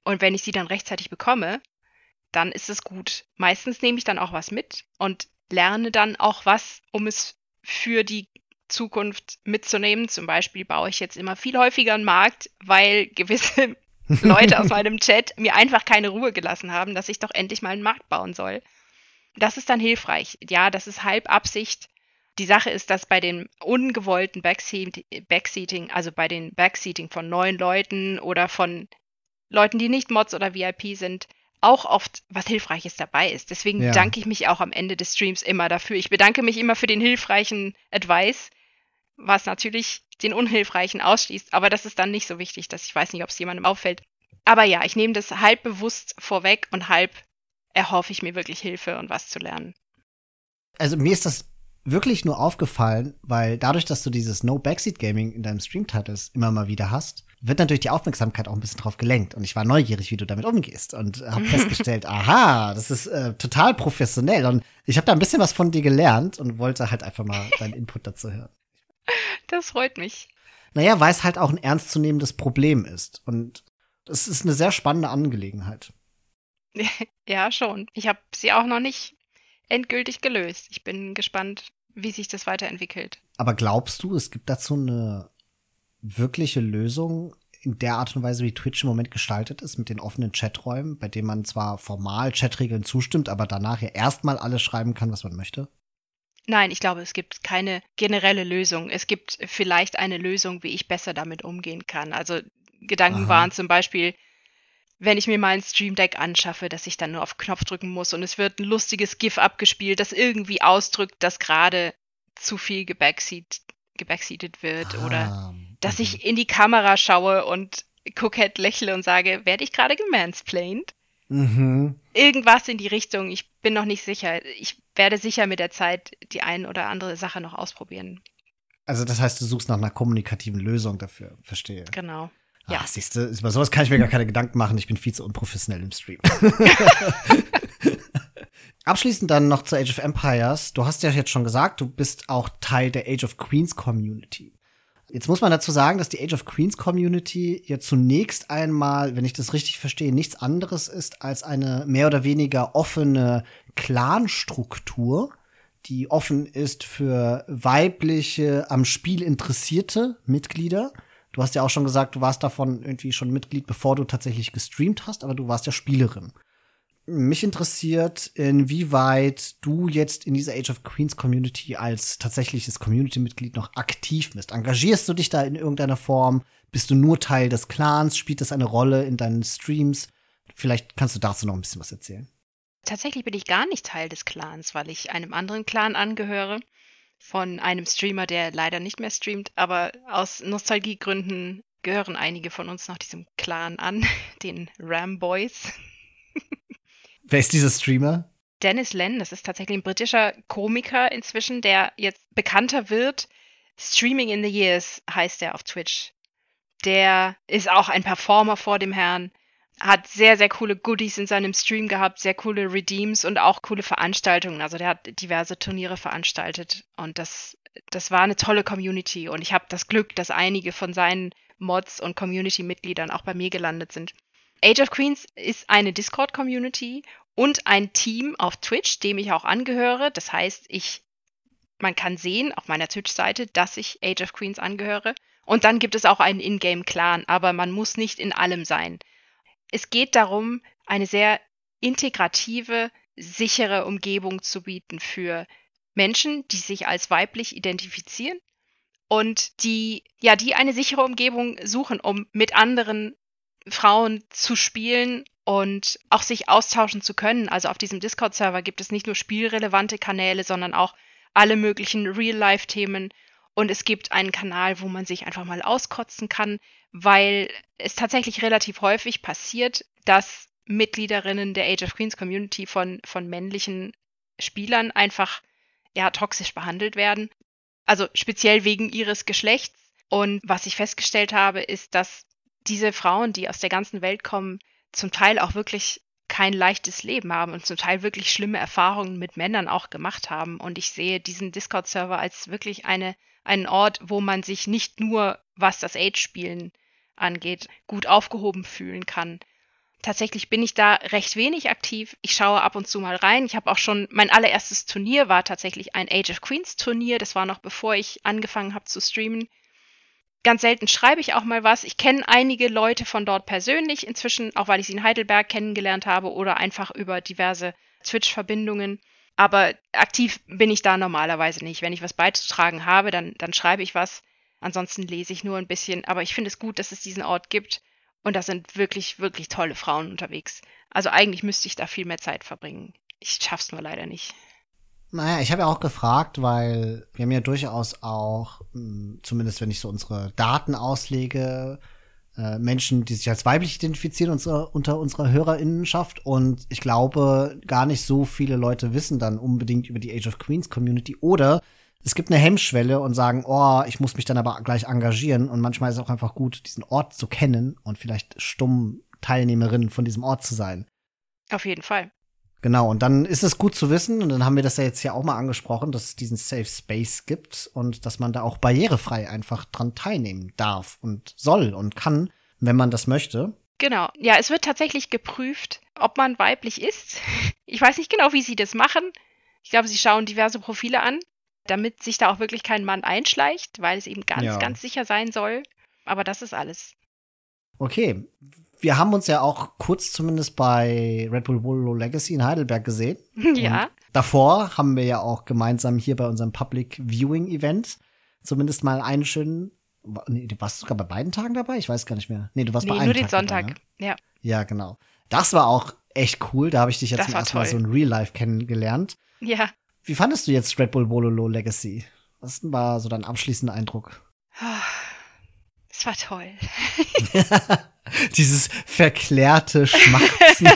Und wenn ich sie dann rechtzeitig bekomme, dann ist es gut. Meistens nehme ich dann auch was mit und lerne dann auch was, um es für die Zukunft mitzunehmen. Zum Beispiel baue ich jetzt immer viel häufiger einen Markt, weil gewisse Leute aus meinem Chat mir einfach keine Ruhe gelassen haben, dass ich doch endlich mal einen Markt bauen soll. Das ist dann hilfreich. Ja, das ist halb Absicht. Die Sache ist, dass bei den ungewollten Backseat Backseating, also bei den Backseating von neuen Leuten oder von Leuten, die nicht Mods oder VIP sind, auch oft was Hilfreiches dabei ist. Deswegen ja. danke ich mich auch am Ende des Streams immer dafür. Ich bedanke mich immer für den hilfreichen Advice, was natürlich den unhilfreichen ausschließt. Aber das ist dann nicht so wichtig, dass ich weiß nicht, ob es jemandem auffällt. Aber ja, ich nehme das halb bewusst vorweg und halb erhoffe ich mir wirklich Hilfe und was zu lernen. Also mir ist das wirklich nur aufgefallen, weil dadurch, dass du dieses No Backseat Gaming in deinem Stream-Titles immer mal wieder hast, wird natürlich die Aufmerksamkeit auch ein bisschen drauf gelenkt. Und ich war neugierig, wie du damit umgehst und habe festgestellt, aha, das ist äh, total professionell. Und ich habe da ein bisschen was von dir gelernt und wollte halt einfach mal deinen Input dazu hören. Das freut mich. Naja, weil es halt auch ein ernstzunehmendes Problem ist. Und es ist eine sehr spannende Angelegenheit. Ja, schon. Ich habe sie auch noch nicht endgültig gelöst. Ich bin gespannt, wie sich das weiterentwickelt. Aber glaubst du, es gibt dazu eine wirkliche Lösung in der Art und Weise, wie Twitch im Moment gestaltet ist, mit den offenen Chaträumen, bei denen man zwar formal Chatregeln zustimmt, aber danach ja erstmal alles schreiben kann, was man möchte? Nein, ich glaube, es gibt keine generelle Lösung. Es gibt vielleicht eine Lösung, wie ich besser damit umgehen kann. Also Gedanken Aha. waren zum Beispiel, wenn ich mir mal ein Stream Deck anschaffe, dass ich dann nur auf Knopf drücken muss und es wird ein lustiges GIF abgespielt, das irgendwie ausdrückt, dass gerade zu viel gebackseat, gebackseatet wird ah, oder dass ich mhm. in die Kamera schaue und kokett lächle und sage, werde ich gerade gemansplained? Mhm. Irgendwas in die Richtung. Ich bin noch nicht sicher. Ich werde sicher mit der Zeit die ein oder andere Sache noch ausprobieren. Also das heißt, du suchst nach einer kommunikativen Lösung dafür. Verstehe. Genau. Ja. Ach, siehst du, über sowas kann ich mir gar keine Gedanken machen. Ich bin viel zu unprofessionell im Stream. Abschließend dann noch zu Age of Empires. Du hast ja jetzt schon gesagt, du bist auch Teil der Age of Queens Community. Jetzt muss man dazu sagen, dass die Age of Queens Community ja zunächst einmal, wenn ich das richtig verstehe, nichts anderes ist als eine mehr oder weniger offene Clanstruktur, die offen ist für weibliche, am Spiel interessierte Mitglieder Du hast ja auch schon gesagt, du warst davon irgendwie schon Mitglied, bevor du tatsächlich gestreamt hast, aber du warst ja Spielerin. Mich interessiert, inwieweit du jetzt in dieser Age of Queens Community als tatsächliches Community-Mitglied noch aktiv bist. Engagierst du dich da in irgendeiner Form? Bist du nur Teil des Clans? Spielt das eine Rolle in deinen Streams? Vielleicht kannst du dazu noch ein bisschen was erzählen. Tatsächlich bin ich gar nicht Teil des Clans, weil ich einem anderen Clan angehöre von einem Streamer, der leider nicht mehr streamt, aber aus Nostalgiegründen gehören einige von uns noch diesem Clan an, den Ram Boys. Wer ist dieser Streamer? Dennis Len, das ist tatsächlich ein britischer Komiker inzwischen, der jetzt bekannter wird. Streaming in the Years heißt er auf Twitch. Der ist auch ein Performer vor dem Herrn hat sehr, sehr coole Goodies in seinem Stream gehabt, sehr coole Redeems und auch coole Veranstaltungen. Also der hat diverse Turniere veranstaltet und das, das war eine tolle Community und ich habe das Glück, dass einige von seinen Mods und Community-Mitgliedern auch bei mir gelandet sind. Age of Queens ist eine Discord-Community und ein Team auf Twitch, dem ich auch angehöre. Das heißt, ich, man kann sehen auf meiner Twitch-Seite, dass ich Age of Queens angehöre. Und dann gibt es auch einen Ingame-Clan, aber man muss nicht in allem sein es geht darum, eine sehr integrative, sichere Umgebung zu bieten für Menschen, die sich als weiblich identifizieren und die, ja, die eine sichere Umgebung suchen, um mit anderen Frauen zu spielen und auch sich austauschen zu können. Also auf diesem Discord-Server gibt es nicht nur spielrelevante Kanäle, sondern auch alle möglichen Real-Life-Themen. Und es gibt einen Kanal, wo man sich einfach mal auskotzen kann, weil es tatsächlich relativ häufig passiert, dass Mitgliederinnen der Age of Queens Community von, von männlichen Spielern einfach ja, toxisch behandelt werden. Also speziell wegen ihres Geschlechts. Und was ich festgestellt habe, ist, dass diese Frauen, die aus der ganzen Welt kommen, zum Teil auch wirklich kein leichtes Leben haben und zum Teil wirklich schlimme Erfahrungen mit Männern auch gemacht haben. Und ich sehe diesen Discord-Server als wirklich eine, einen Ort, wo man sich nicht nur, was das Age-Spielen angeht, gut aufgehoben fühlen kann. Tatsächlich bin ich da recht wenig aktiv. Ich schaue ab und zu mal rein. Ich habe auch schon, mein allererstes Turnier war tatsächlich ein Age of Queens Turnier. Das war noch bevor ich angefangen habe zu streamen. Ganz selten schreibe ich auch mal was. Ich kenne einige Leute von dort persönlich inzwischen, auch weil ich sie in Heidelberg kennengelernt habe oder einfach über diverse Twitch-Verbindungen. Aber aktiv bin ich da normalerweise nicht. Wenn ich was beizutragen habe, dann, dann schreibe ich was. Ansonsten lese ich nur ein bisschen. Aber ich finde es gut, dass es diesen Ort gibt. Und da sind wirklich, wirklich tolle Frauen unterwegs. Also eigentlich müsste ich da viel mehr Zeit verbringen. Ich schaff's nur leider nicht. Naja, ich habe ja auch gefragt, weil wir haben ja durchaus auch, hm, zumindest wenn ich so unsere Daten auslege, äh, Menschen, die sich als weiblich identifizieren unser, unter unserer Hörerinnenschaft. Und ich glaube, gar nicht so viele Leute wissen dann unbedingt über die Age of Queens Community. Oder es gibt eine Hemmschwelle und sagen, oh, ich muss mich dann aber gleich engagieren. Und manchmal ist es auch einfach gut, diesen Ort zu kennen und vielleicht stumm Teilnehmerin von diesem Ort zu sein. Auf jeden Fall. Genau, und dann ist es gut zu wissen, und dann haben wir das ja jetzt ja auch mal angesprochen, dass es diesen Safe Space gibt und dass man da auch barrierefrei einfach dran teilnehmen darf und soll und kann, wenn man das möchte. Genau, ja, es wird tatsächlich geprüft, ob man weiblich ist. Ich weiß nicht genau, wie sie das machen. Ich glaube, sie schauen diverse Profile an, damit sich da auch wirklich kein Mann einschleicht, weil es eben ganz, ja. ganz sicher sein soll. Aber das ist alles. Okay, wir haben uns ja auch kurz zumindest bei Red Bull Volo Legacy in Heidelberg gesehen. Ja. Und davor haben wir ja auch gemeinsam hier bei unserem Public Viewing Event zumindest mal einen schönen. Nee, du warst sogar bei beiden Tagen dabei? Ich weiß gar nicht mehr. Nee, du warst nee, bei einem nur den Tag Sonntag. Dabei, ne? Ja. Ja, genau. Das war auch echt cool. Da habe ich dich jetzt zum ersten Mal so in Real Life kennengelernt. Ja. Wie fandest du jetzt Red Bull Bololo Legacy? Was war so dein abschließender Eindruck? Es war toll. Dieses verklärte Schmatzen.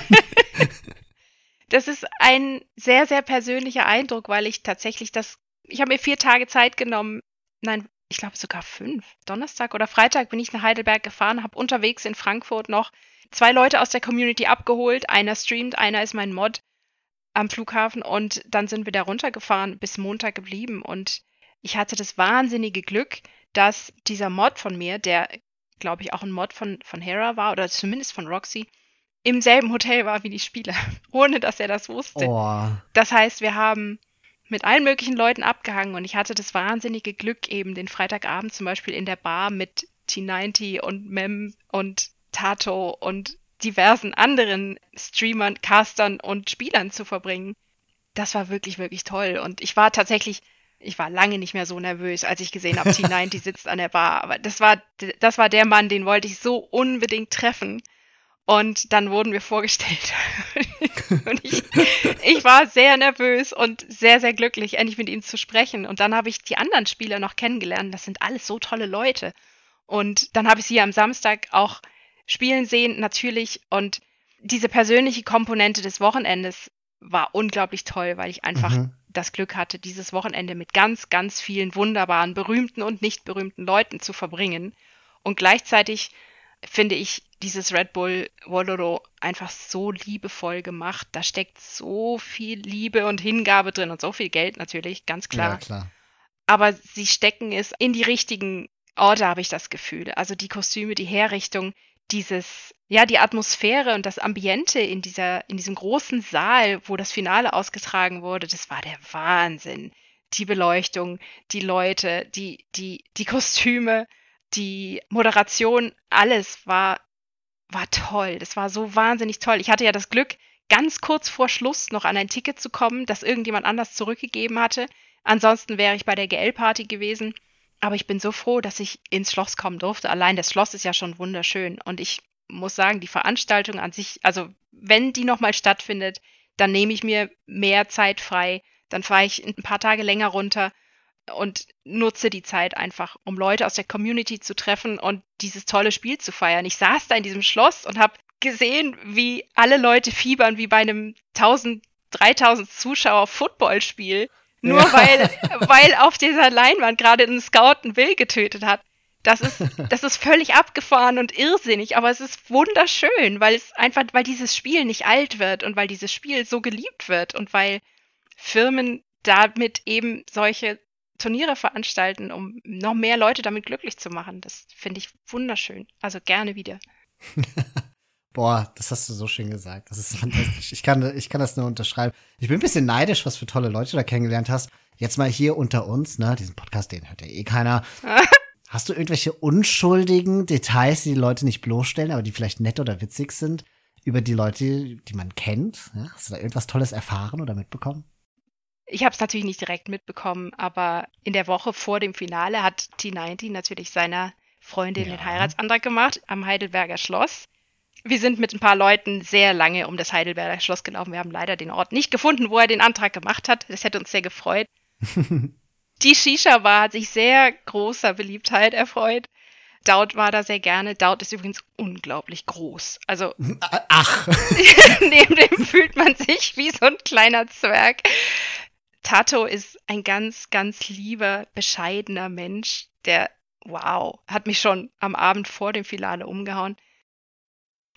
das ist ein sehr, sehr persönlicher Eindruck, weil ich tatsächlich das, ich habe mir vier Tage Zeit genommen, nein, ich glaube sogar fünf. Donnerstag oder Freitag bin ich nach Heidelberg gefahren, habe unterwegs in Frankfurt noch zwei Leute aus der Community abgeholt. Einer streamt, einer ist mein Mod am Flughafen und dann sind wir da runtergefahren, bis Montag geblieben und ich hatte das wahnsinnige Glück, dass dieser Mod von mir, der glaube ich, auch ein Mod von, von Hera war oder zumindest von Roxy, im selben Hotel war wie die Spieler, ohne dass er das wusste. Oh. Das heißt, wir haben mit allen möglichen Leuten abgehangen und ich hatte das wahnsinnige Glück, eben den Freitagabend zum Beispiel in der Bar mit T90 und Mem und Tato und diversen anderen Streamern, Castern und Spielern zu verbringen. Das war wirklich, wirklich toll. Und ich war tatsächlich ich war lange nicht mehr so nervös, als ich gesehen habe, T90 sitzt an der Bar. Aber das war, das war der Mann, den wollte ich so unbedingt treffen. Und dann wurden wir vorgestellt. und ich, ich war sehr nervös und sehr, sehr glücklich, endlich mit ihm zu sprechen. Und dann habe ich die anderen Spieler noch kennengelernt. Das sind alles so tolle Leute. Und dann habe ich sie am Samstag auch spielen sehen, natürlich. Und diese persönliche Komponente des Wochenendes war unglaublich toll, weil ich einfach mhm das Glück hatte, dieses Wochenende mit ganz, ganz vielen wunderbaren, berühmten und nicht berühmten Leuten zu verbringen. Und gleichzeitig finde ich dieses Red Bull Wololo einfach so liebevoll gemacht. Da steckt so viel Liebe und Hingabe drin und so viel Geld natürlich, ganz klar. Ja, klar. Aber sie stecken es in die richtigen Orte, habe ich das Gefühl. Also die Kostüme, die Herrichtung, dieses, ja, die Atmosphäre und das Ambiente in dieser, in diesem großen Saal, wo das Finale ausgetragen wurde, das war der Wahnsinn. Die Beleuchtung, die Leute, die, die, die Kostüme, die Moderation, alles war, war toll. Das war so wahnsinnig toll. Ich hatte ja das Glück, ganz kurz vor Schluss noch an ein Ticket zu kommen, das irgendjemand anders zurückgegeben hatte. Ansonsten wäre ich bei der GL-Party gewesen. Aber ich bin so froh, dass ich ins Schloss kommen durfte. Allein das Schloss ist ja schon wunderschön. Und ich muss sagen, die Veranstaltung an sich, also wenn die nochmal stattfindet, dann nehme ich mir mehr Zeit frei. Dann fahre ich ein paar Tage länger runter und nutze die Zeit einfach, um Leute aus der Community zu treffen und dieses tolle Spiel zu feiern. Ich saß da in diesem Schloss und habe gesehen, wie alle Leute fiebern, wie bei einem 1000, 3000 Zuschauer Footballspiel. Nur ja. weil, weil auf dieser Leinwand gerade ein Scout einen Will getötet hat. Das ist, das ist völlig abgefahren und irrsinnig, aber es ist wunderschön, weil es einfach, weil dieses Spiel nicht alt wird und weil dieses Spiel so geliebt wird und weil Firmen damit eben solche Turniere veranstalten, um noch mehr Leute damit glücklich zu machen. Das finde ich wunderschön. Also gerne wieder. Boah, das hast du so schön gesagt. Das ist fantastisch. Ich kann, ich kann das nur unterschreiben. Ich bin ein bisschen neidisch, was für tolle Leute du da kennengelernt hast. Jetzt mal hier unter uns, ne? Diesen Podcast, den hört ja eh keiner. hast du irgendwelche unschuldigen Details, die die Leute nicht bloßstellen, aber die vielleicht nett oder witzig sind, über die Leute, die man kennt? Ja? Hast du da irgendwas Tolles erfahren oder mitbekommen? Ich habe es natürlich nicht direkt mitbekommen, aber in der Woche vor dem Finale hat T90 natürlich seiner Freundin ja. den Heiratsantrag gemacht am Heidelberger Schloss. Wir sind mit ein paar Leuten sehr lange um das Heidelberger Schloss gelaufen. Wir haben leider den Ort nicht gefunden, wo er den Antrag gemacht hat. Das hätte uns sehr gefreut. Die Shisha-Bar hat sich sehr großer Beliebtheit erfreut. Daut war da sehr gerne. Daut ist übrigens unglaublich groß. Also, ach. neben dem fühlt man sich wie so ein kleiner Zwerg. Tato ist ein ganz, ganz lieber, bescheidener Mensch, der, wow, hat mich schon am Abend vor dem Finale umgehauen.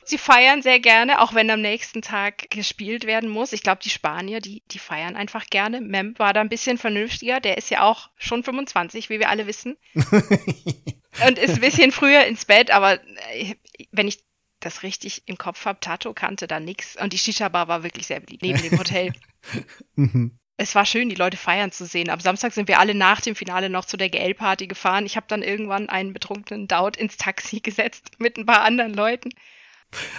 Sie feiern sehr gerne, auch wenn am nächsten Tag gespielt werden muss. Ich glaube, die Spanier, die, die feiern einfach gerne. Mem war da ein bisschen vernünftiger. Der ist ja auch schon 25, wie wir alle wissen. und ist ein bisschen früher ins Bett, aber äh, wenn ich das richtig im Kopf habe, Tato kannte da nichts. Und die Shisha-Bar war wirklich sehr beliebt, neben dem Hotel. Mhm. es war schön, die Leute feiern zu sehen. Am Samstag sind wir alle nach dem Finale noch zu der GL-Party gefahren. Ich habe dann irgendwann einen betrunkenen Daut ins Taxi gesetzt mit ein paar anderen Leuten.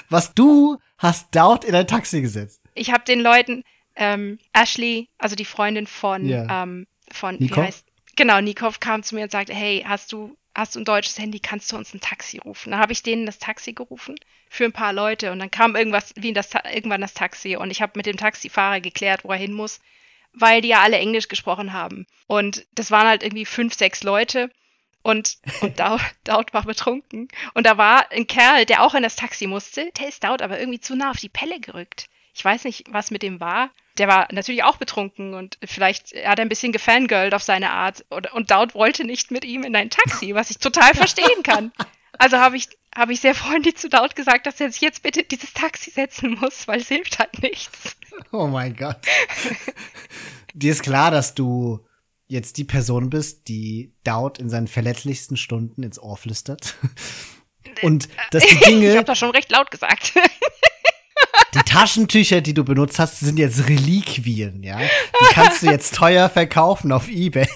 Was du hast dort in ein Taxi gesetzt. Ich habe den Leuten ähm, Ashley, also die Freundin von yeah. ähm, von Nikov? wie heißt genau Nikov kam zu mir und sagte, hey, hast du hast du ein deutsches Handy, kannst du uns ein Taxi rufen? Dann habe ich denen das Taxi gerufen für ein paar Leute und dann kam irgendwas wie das irgendwann das Taxi und ich habe mit dem Taxifahrer geklärt, wo er hin muss, weil die ja alle Englisch gesprochen haben und das waren halt irgendwie fünf sechs Leute und, und Daut, Daut war betrunken. Und da war ein Kerl, der auch in das Taxi musste. Der ist Daut aber irgendwie zu nah auf die Pelle gerückt. Ich weiß nicht, was mit dem war. Der war natürlich auch betrunken und vielleicht hat er ein bisschen gefangirlt auf seine Art. Und, und Daut wollte nicht mit ihm in ein Taxi, was ich total verstehen kann. Also habe ich, hab ich sehr freundlich zu Daut gesagt, dass er sich jetzt bitte dieses Taxi setzen muss, weil es hilft halt nichts. Oh mein Gott. Dir ist klar, dass du jetzt die Person bist, die Daut in seinen verletzlichsten Stunden ins Ohr flüstert. Und dass die Dinge. ich hab das schon recht laut gesagt. die Taschentücher, die du benutzt hast, sind jetzt Reliquien, ja. Die kannst du jetzt teuer verkaufen auf Ebay.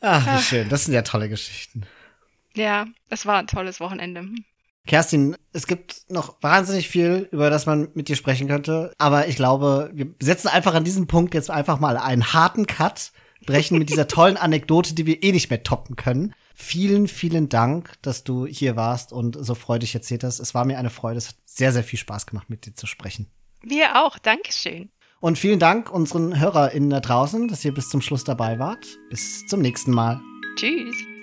Ach, wie schön. Das sind ja tolle Geschichten. Ja, es war ein tolles Wochenende. Kerstin, es gibt noch wahnsinnig viel, über das man mit dir sprechen könnte. Aber ich glaube, wir setzen einfach an diesem Punkt jetzt einfach mal einen harten Cut, brechen mit dieser tollen Anekdote, die wir eh nicht mehr toppen können. Vielen, vielen Dank, dass du hier warst und so freudig erzählt hast. Es war mir eine Freude. Es hat sehr, sehr viel Spaß gemacht, mit dir zu sprechen. Mir auch. Dankeschön. Und vielen Dank unseren HörerInnen da draußen, dass ihr bis zum Schluss dabei wart. Bis zum nächsten Mal. Tschüss.